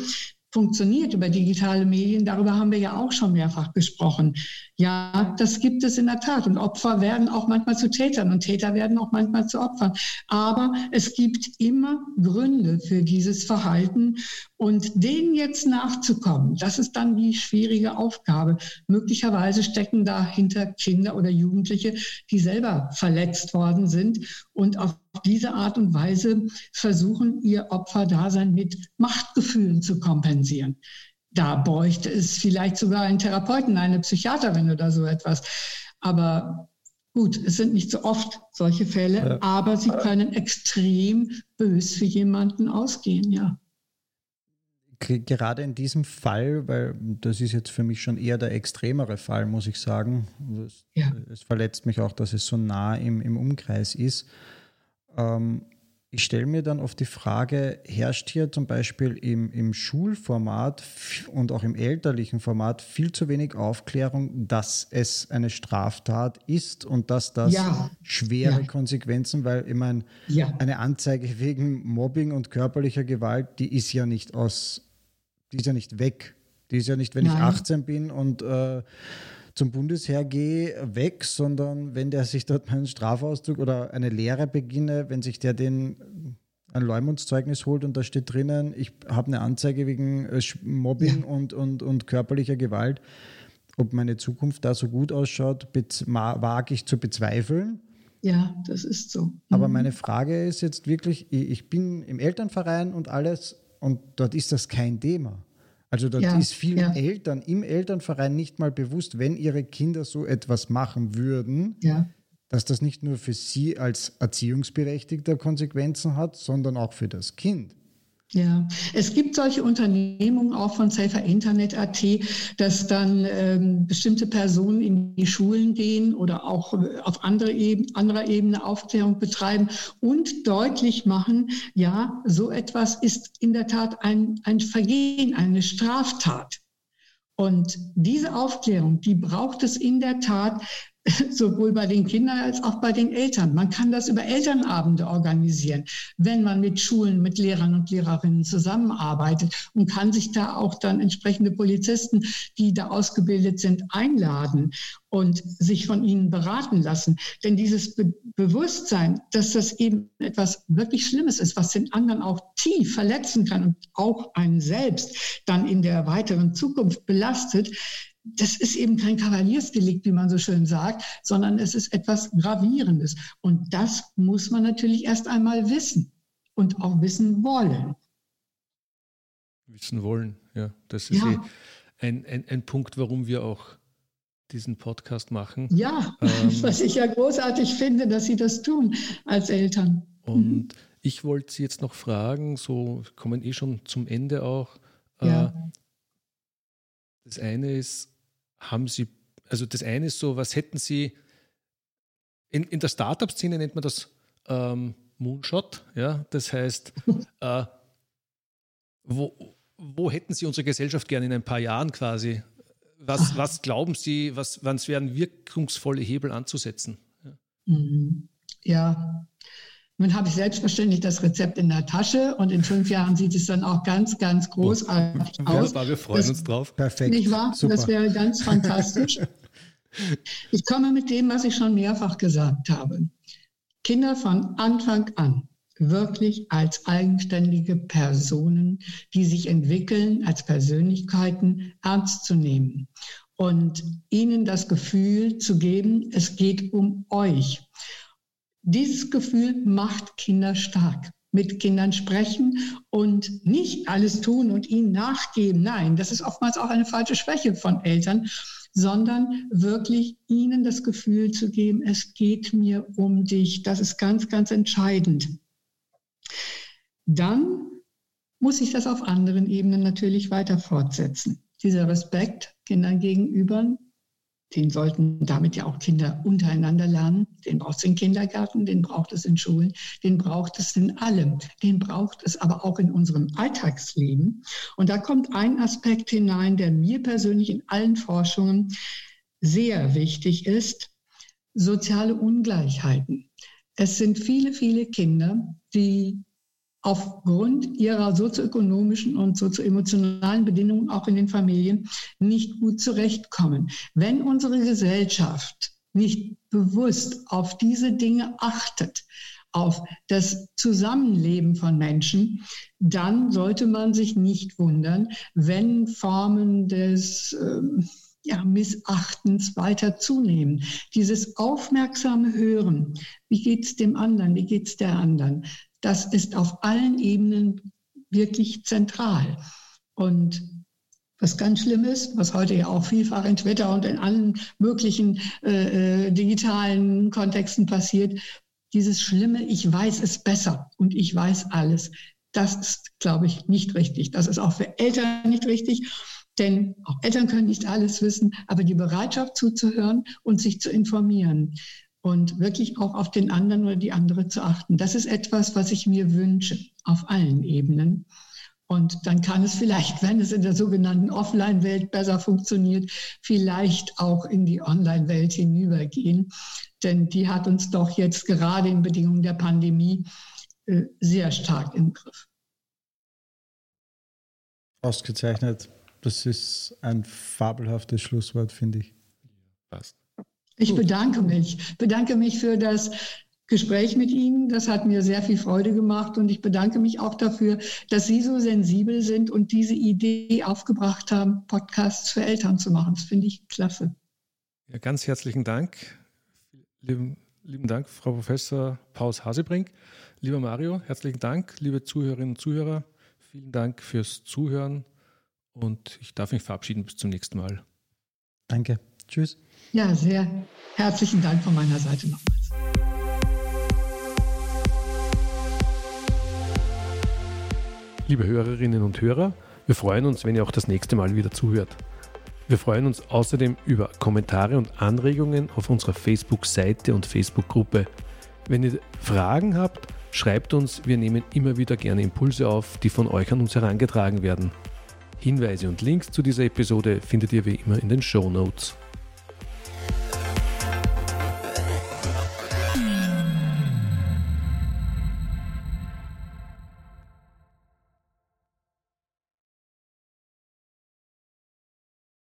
funktioniert über digitale Medien, darüber haben wir ja auch schon mehrfach gesprochen. Ja, das gibt es in der Tat. Und Opfer werden auch manchmal zu Tätern und Täter werden auch manchmal zu Opfern. Aber es gibt immer Gründe für dieses Verhalten. Und denen jetzt nachzukommen, das ist dann die schwierige Aufgabe. Möglicherweise stecken dahinter Kinder oder Jugendliche, die selber verletzt worden sind und auf diese Art und Weise versuchen, ihr Opferdasein mit Machtgefühlen zu kompensieren. Da bräuchte es vielleicht sogar einen Therapeuten, eine Psychiaterin oder so etwas. Aber gut, es sind nicht so oft solche Fälle, ja. aber sie können extrem bös für jemanden ausgehen, ja gerade in diesem Fall, weil das ist jetzt für mich schon eher der extremere Fall, muss ich sagen. Es, ja. es verletzt mich auch, dass es so nah im, im Umkreis ist. Ähm, ich stelle mir dann oft die Frage, herrscht hier zum Beispiel im, im Schulformat und auch im elterlichen Format viel zu wenig Aufklärung, dass es eine Straftat ist und dass das ja. schwere ja. Konsequenzen, weil ich meine, ja. eine Anzeige wegen Mobbing und körperlicher Gewalt, die ist ja nicht aus die ist ja nicht weg. Die ist ja nicht, wenn Nein. ich 18 bin und äh, zum Bundesheer gehe, weg, sondern wenn der sich dort meinen Strafauszug oder eine Lehre beginne, wenn sich der den ein Leumundszeugnis holt und da steht drinnen, ich habe eine Anzeige wegen äh, Mobbing ja. und, und, und körperlicher Gewalt ob meine Zukunft da so gut ausschaut, wage ich zu bezweifeln. Ja, das ist so. Mhm. Aber meine Frage ist jetzt wirklich, ich bin im Elternverein und alles und dort ist das kein Thema. Also dort ja, ist vielen ja. Eltern im Elternverein nicht mal bewusst, wenn ihre Kinder so etwas machen würden, ja. dass das nicht nur für sie als Erziehungsberechtigter Konsequenzen hat, sondern auch für das Kind. Ja, es gibt solche Unternehmungen auch von Safer Internet.at, dass dann ähm, bestimmte Personen in die Schulen gehen oder auch äh, auf andere Eben, anderer Ebene Aufklärung betreiben und deutlich machen, ja, so etwas ist in der Tat ein, ein Vergehen, eine Straftat. Und diese Aufklärung, die braucht es in der Tat, *laughs* sowohl bei den Kindern als auch bei den Eltern. Man kann das über Elternabende organisieren, wenn man mit Schulen, mit Lehrern und Lehrerinnen zusammenarbeitet und kann sich da auch dann entsprechende Polizisten, die da ausgebildet sind, einladen und sich von ihnen beraten lassen. Denn dieses Be Bewusstsein, dass das eben etwas wirklich Schlimmes ist, was den anderen auch tief verletzen kann und auch einen selbst dann in der weiteren Zukunft belastet, das ist eben kein Kavaliersdelikt, wie man so schön sagt, sondern es ist etwas Gravierendes. Und das muss man natürlich erst einmal wissen und auch wissen wollen. Wissen wollen, ja. Das ist ja. Eh ein, ein, ein Punkt, warum wir auch diesen Podcast machen. Ja, *laughs* ähm, was ich ja großartig finde, dass Sie das tun als Eltern. Und mhm. ich wollte Sie jetzt noch fragen, so kommen eh schon zum Ende auch. Ja. Äh, das eine ist, haben Sie, also das eine ist so, was hätten Sie, in, in der Startup-Szene nennt man das ähm, Moonshot, ja, das heißt, *laughs* äh, wo, wo hätten Sie unsere Gesellschaft gerne in ein paar Jahren quasi? Was, was glauben Sie, was, was wären wirkungsvolle Hebel anzusetzen? Ja. Mhm. ja. Nun habe ich selbstverständlich das Rezept in der Tasche und in fünf Jahren sieht es dann auch ganz, ganz großartig oh, aus. wir freuen das, uns drauf. Perfekt. Nicht wahr? Super. Das wäre ganz fantastisch. *laughs* ich komme mit dem, was ich schon mehrfach gesagt habe. Kinder von Anfang an wirklich als eigenständige Personen, die sich entwickeln, als Persönlichkeiten ernst zu nehmen und ihnen das Gefühl zu geben, es geht um euch. Dieses Gefühl macht Kinder stark. Mit Kindern sprechen und nicht alles tun und ihnen nachgeben. Nein, das ist oftmals auch eine falsche Schwäche von Eltern, sondern wirklich ihnen das Gefühl zu geben, es geht mir um dich. Das ist ganz, ganz entscheidend. Dann muss ich das auf anderen Ebenen natürlich weiter fortsetzen. Dieser Respekt Kindern gegenüber, den sollten damit ja auch Kinder untereinander lernen. Den braucht es im Kindergarten, den braucht es in Schulen, den braucht es in allem. Den braucht es aber auch in unserem Alltagsleben. Und da kommt ein Aspekt hinein, der mir persönlich in allen Forschungen sehr wichtig ist. Soziale Ungleichheiten. Es sind viele, viele Kinder, die aufgrund ihrer sozioökonomischen und sozioemotionalen Bedingungen auch in den Familien nicht gut zurechtkommen. Wenn unsere Gesellschaft nicht bewusst auf diese Dinge achtet, auf das Zusammenleben von Menschen, dann sollte man sich nicht wundern, wenn Formen des äh, ja, Missachtens weiter zunehmen. Dieses aufmerksame Hören, wie geht es dem anderen, wie geht es der anderen, das ist auf allen Ebenen wirklich zentral. Und was ganz schlimm ist, was heute ja auch vielfach in Twitter und in allen möglichen äh, äh, digitalen Kontexten passiert, dieses schlimme, ich weiß es besser und ich weiß alles, das ist, glaube ich, nicht richtig. Das ist auch für Eltern nicht richtig, denn auch Eltern können nicht alles wissen, aber die Bereitschaft zuzuhören und sich zu informieren, und wirklich auch auf den anderen oder die andere zu achten. Das ist etwas, was ich mir wünsche auf allen Ebenen. Und dann kann es vielleicht, wenn es in der sogenannten Offline-Welt besser funktioniert, vielleicht auch in die Online-Welt hinübergehen. Denn die hat uns doch jetzt gerade in Bedingungen der Pandemie äh, sehr stark im Griff. Ausgezeichnet. Das ist ein fabelhaftes Schlusswort, finde ich. Passt. Ich bedanke mich, bedanke mich für das Gespräch mit Ihnen. Das hat mir sehr viel Freude gemacht und ich bedanke mich auch dafür, dass Sie so sensibel sind und diese Idee aufgebracht haben, Podcasts für Eltern zu machen. Das finde ich klasse. Ja, ganz herzlichen Dank. Lieben, lieben Dank, Frau Professor Paus Hasebrink. Lieber Mario, herzlichen Dank. Liebe Zuhörerinnen und Zuhörer, vielen Dank fürs Zuhören und ich darf mich verabschieden. Bis zum nächsten Mal. Danke. Tschüss. Ja, sehr herzlichen Dank von meiner Seite nochmals. Liebe Hörerinnen und Hörer, wir freuen uns, wenn ihr auch das nächste Mal wieder zuhört. Wir freuen uns außerdem über Kommentare und Anregungen auf unserer Facebook-Seite und Facebook-Gruppe. Wenn ihr Fragen habt, schreibt uns, wir nehmen immer wieder gerne Impulse auf, die von euch an uns herangetragen werden. Hinweise und Links zu dieser Episode findet ihr wie immer in den Show Notes.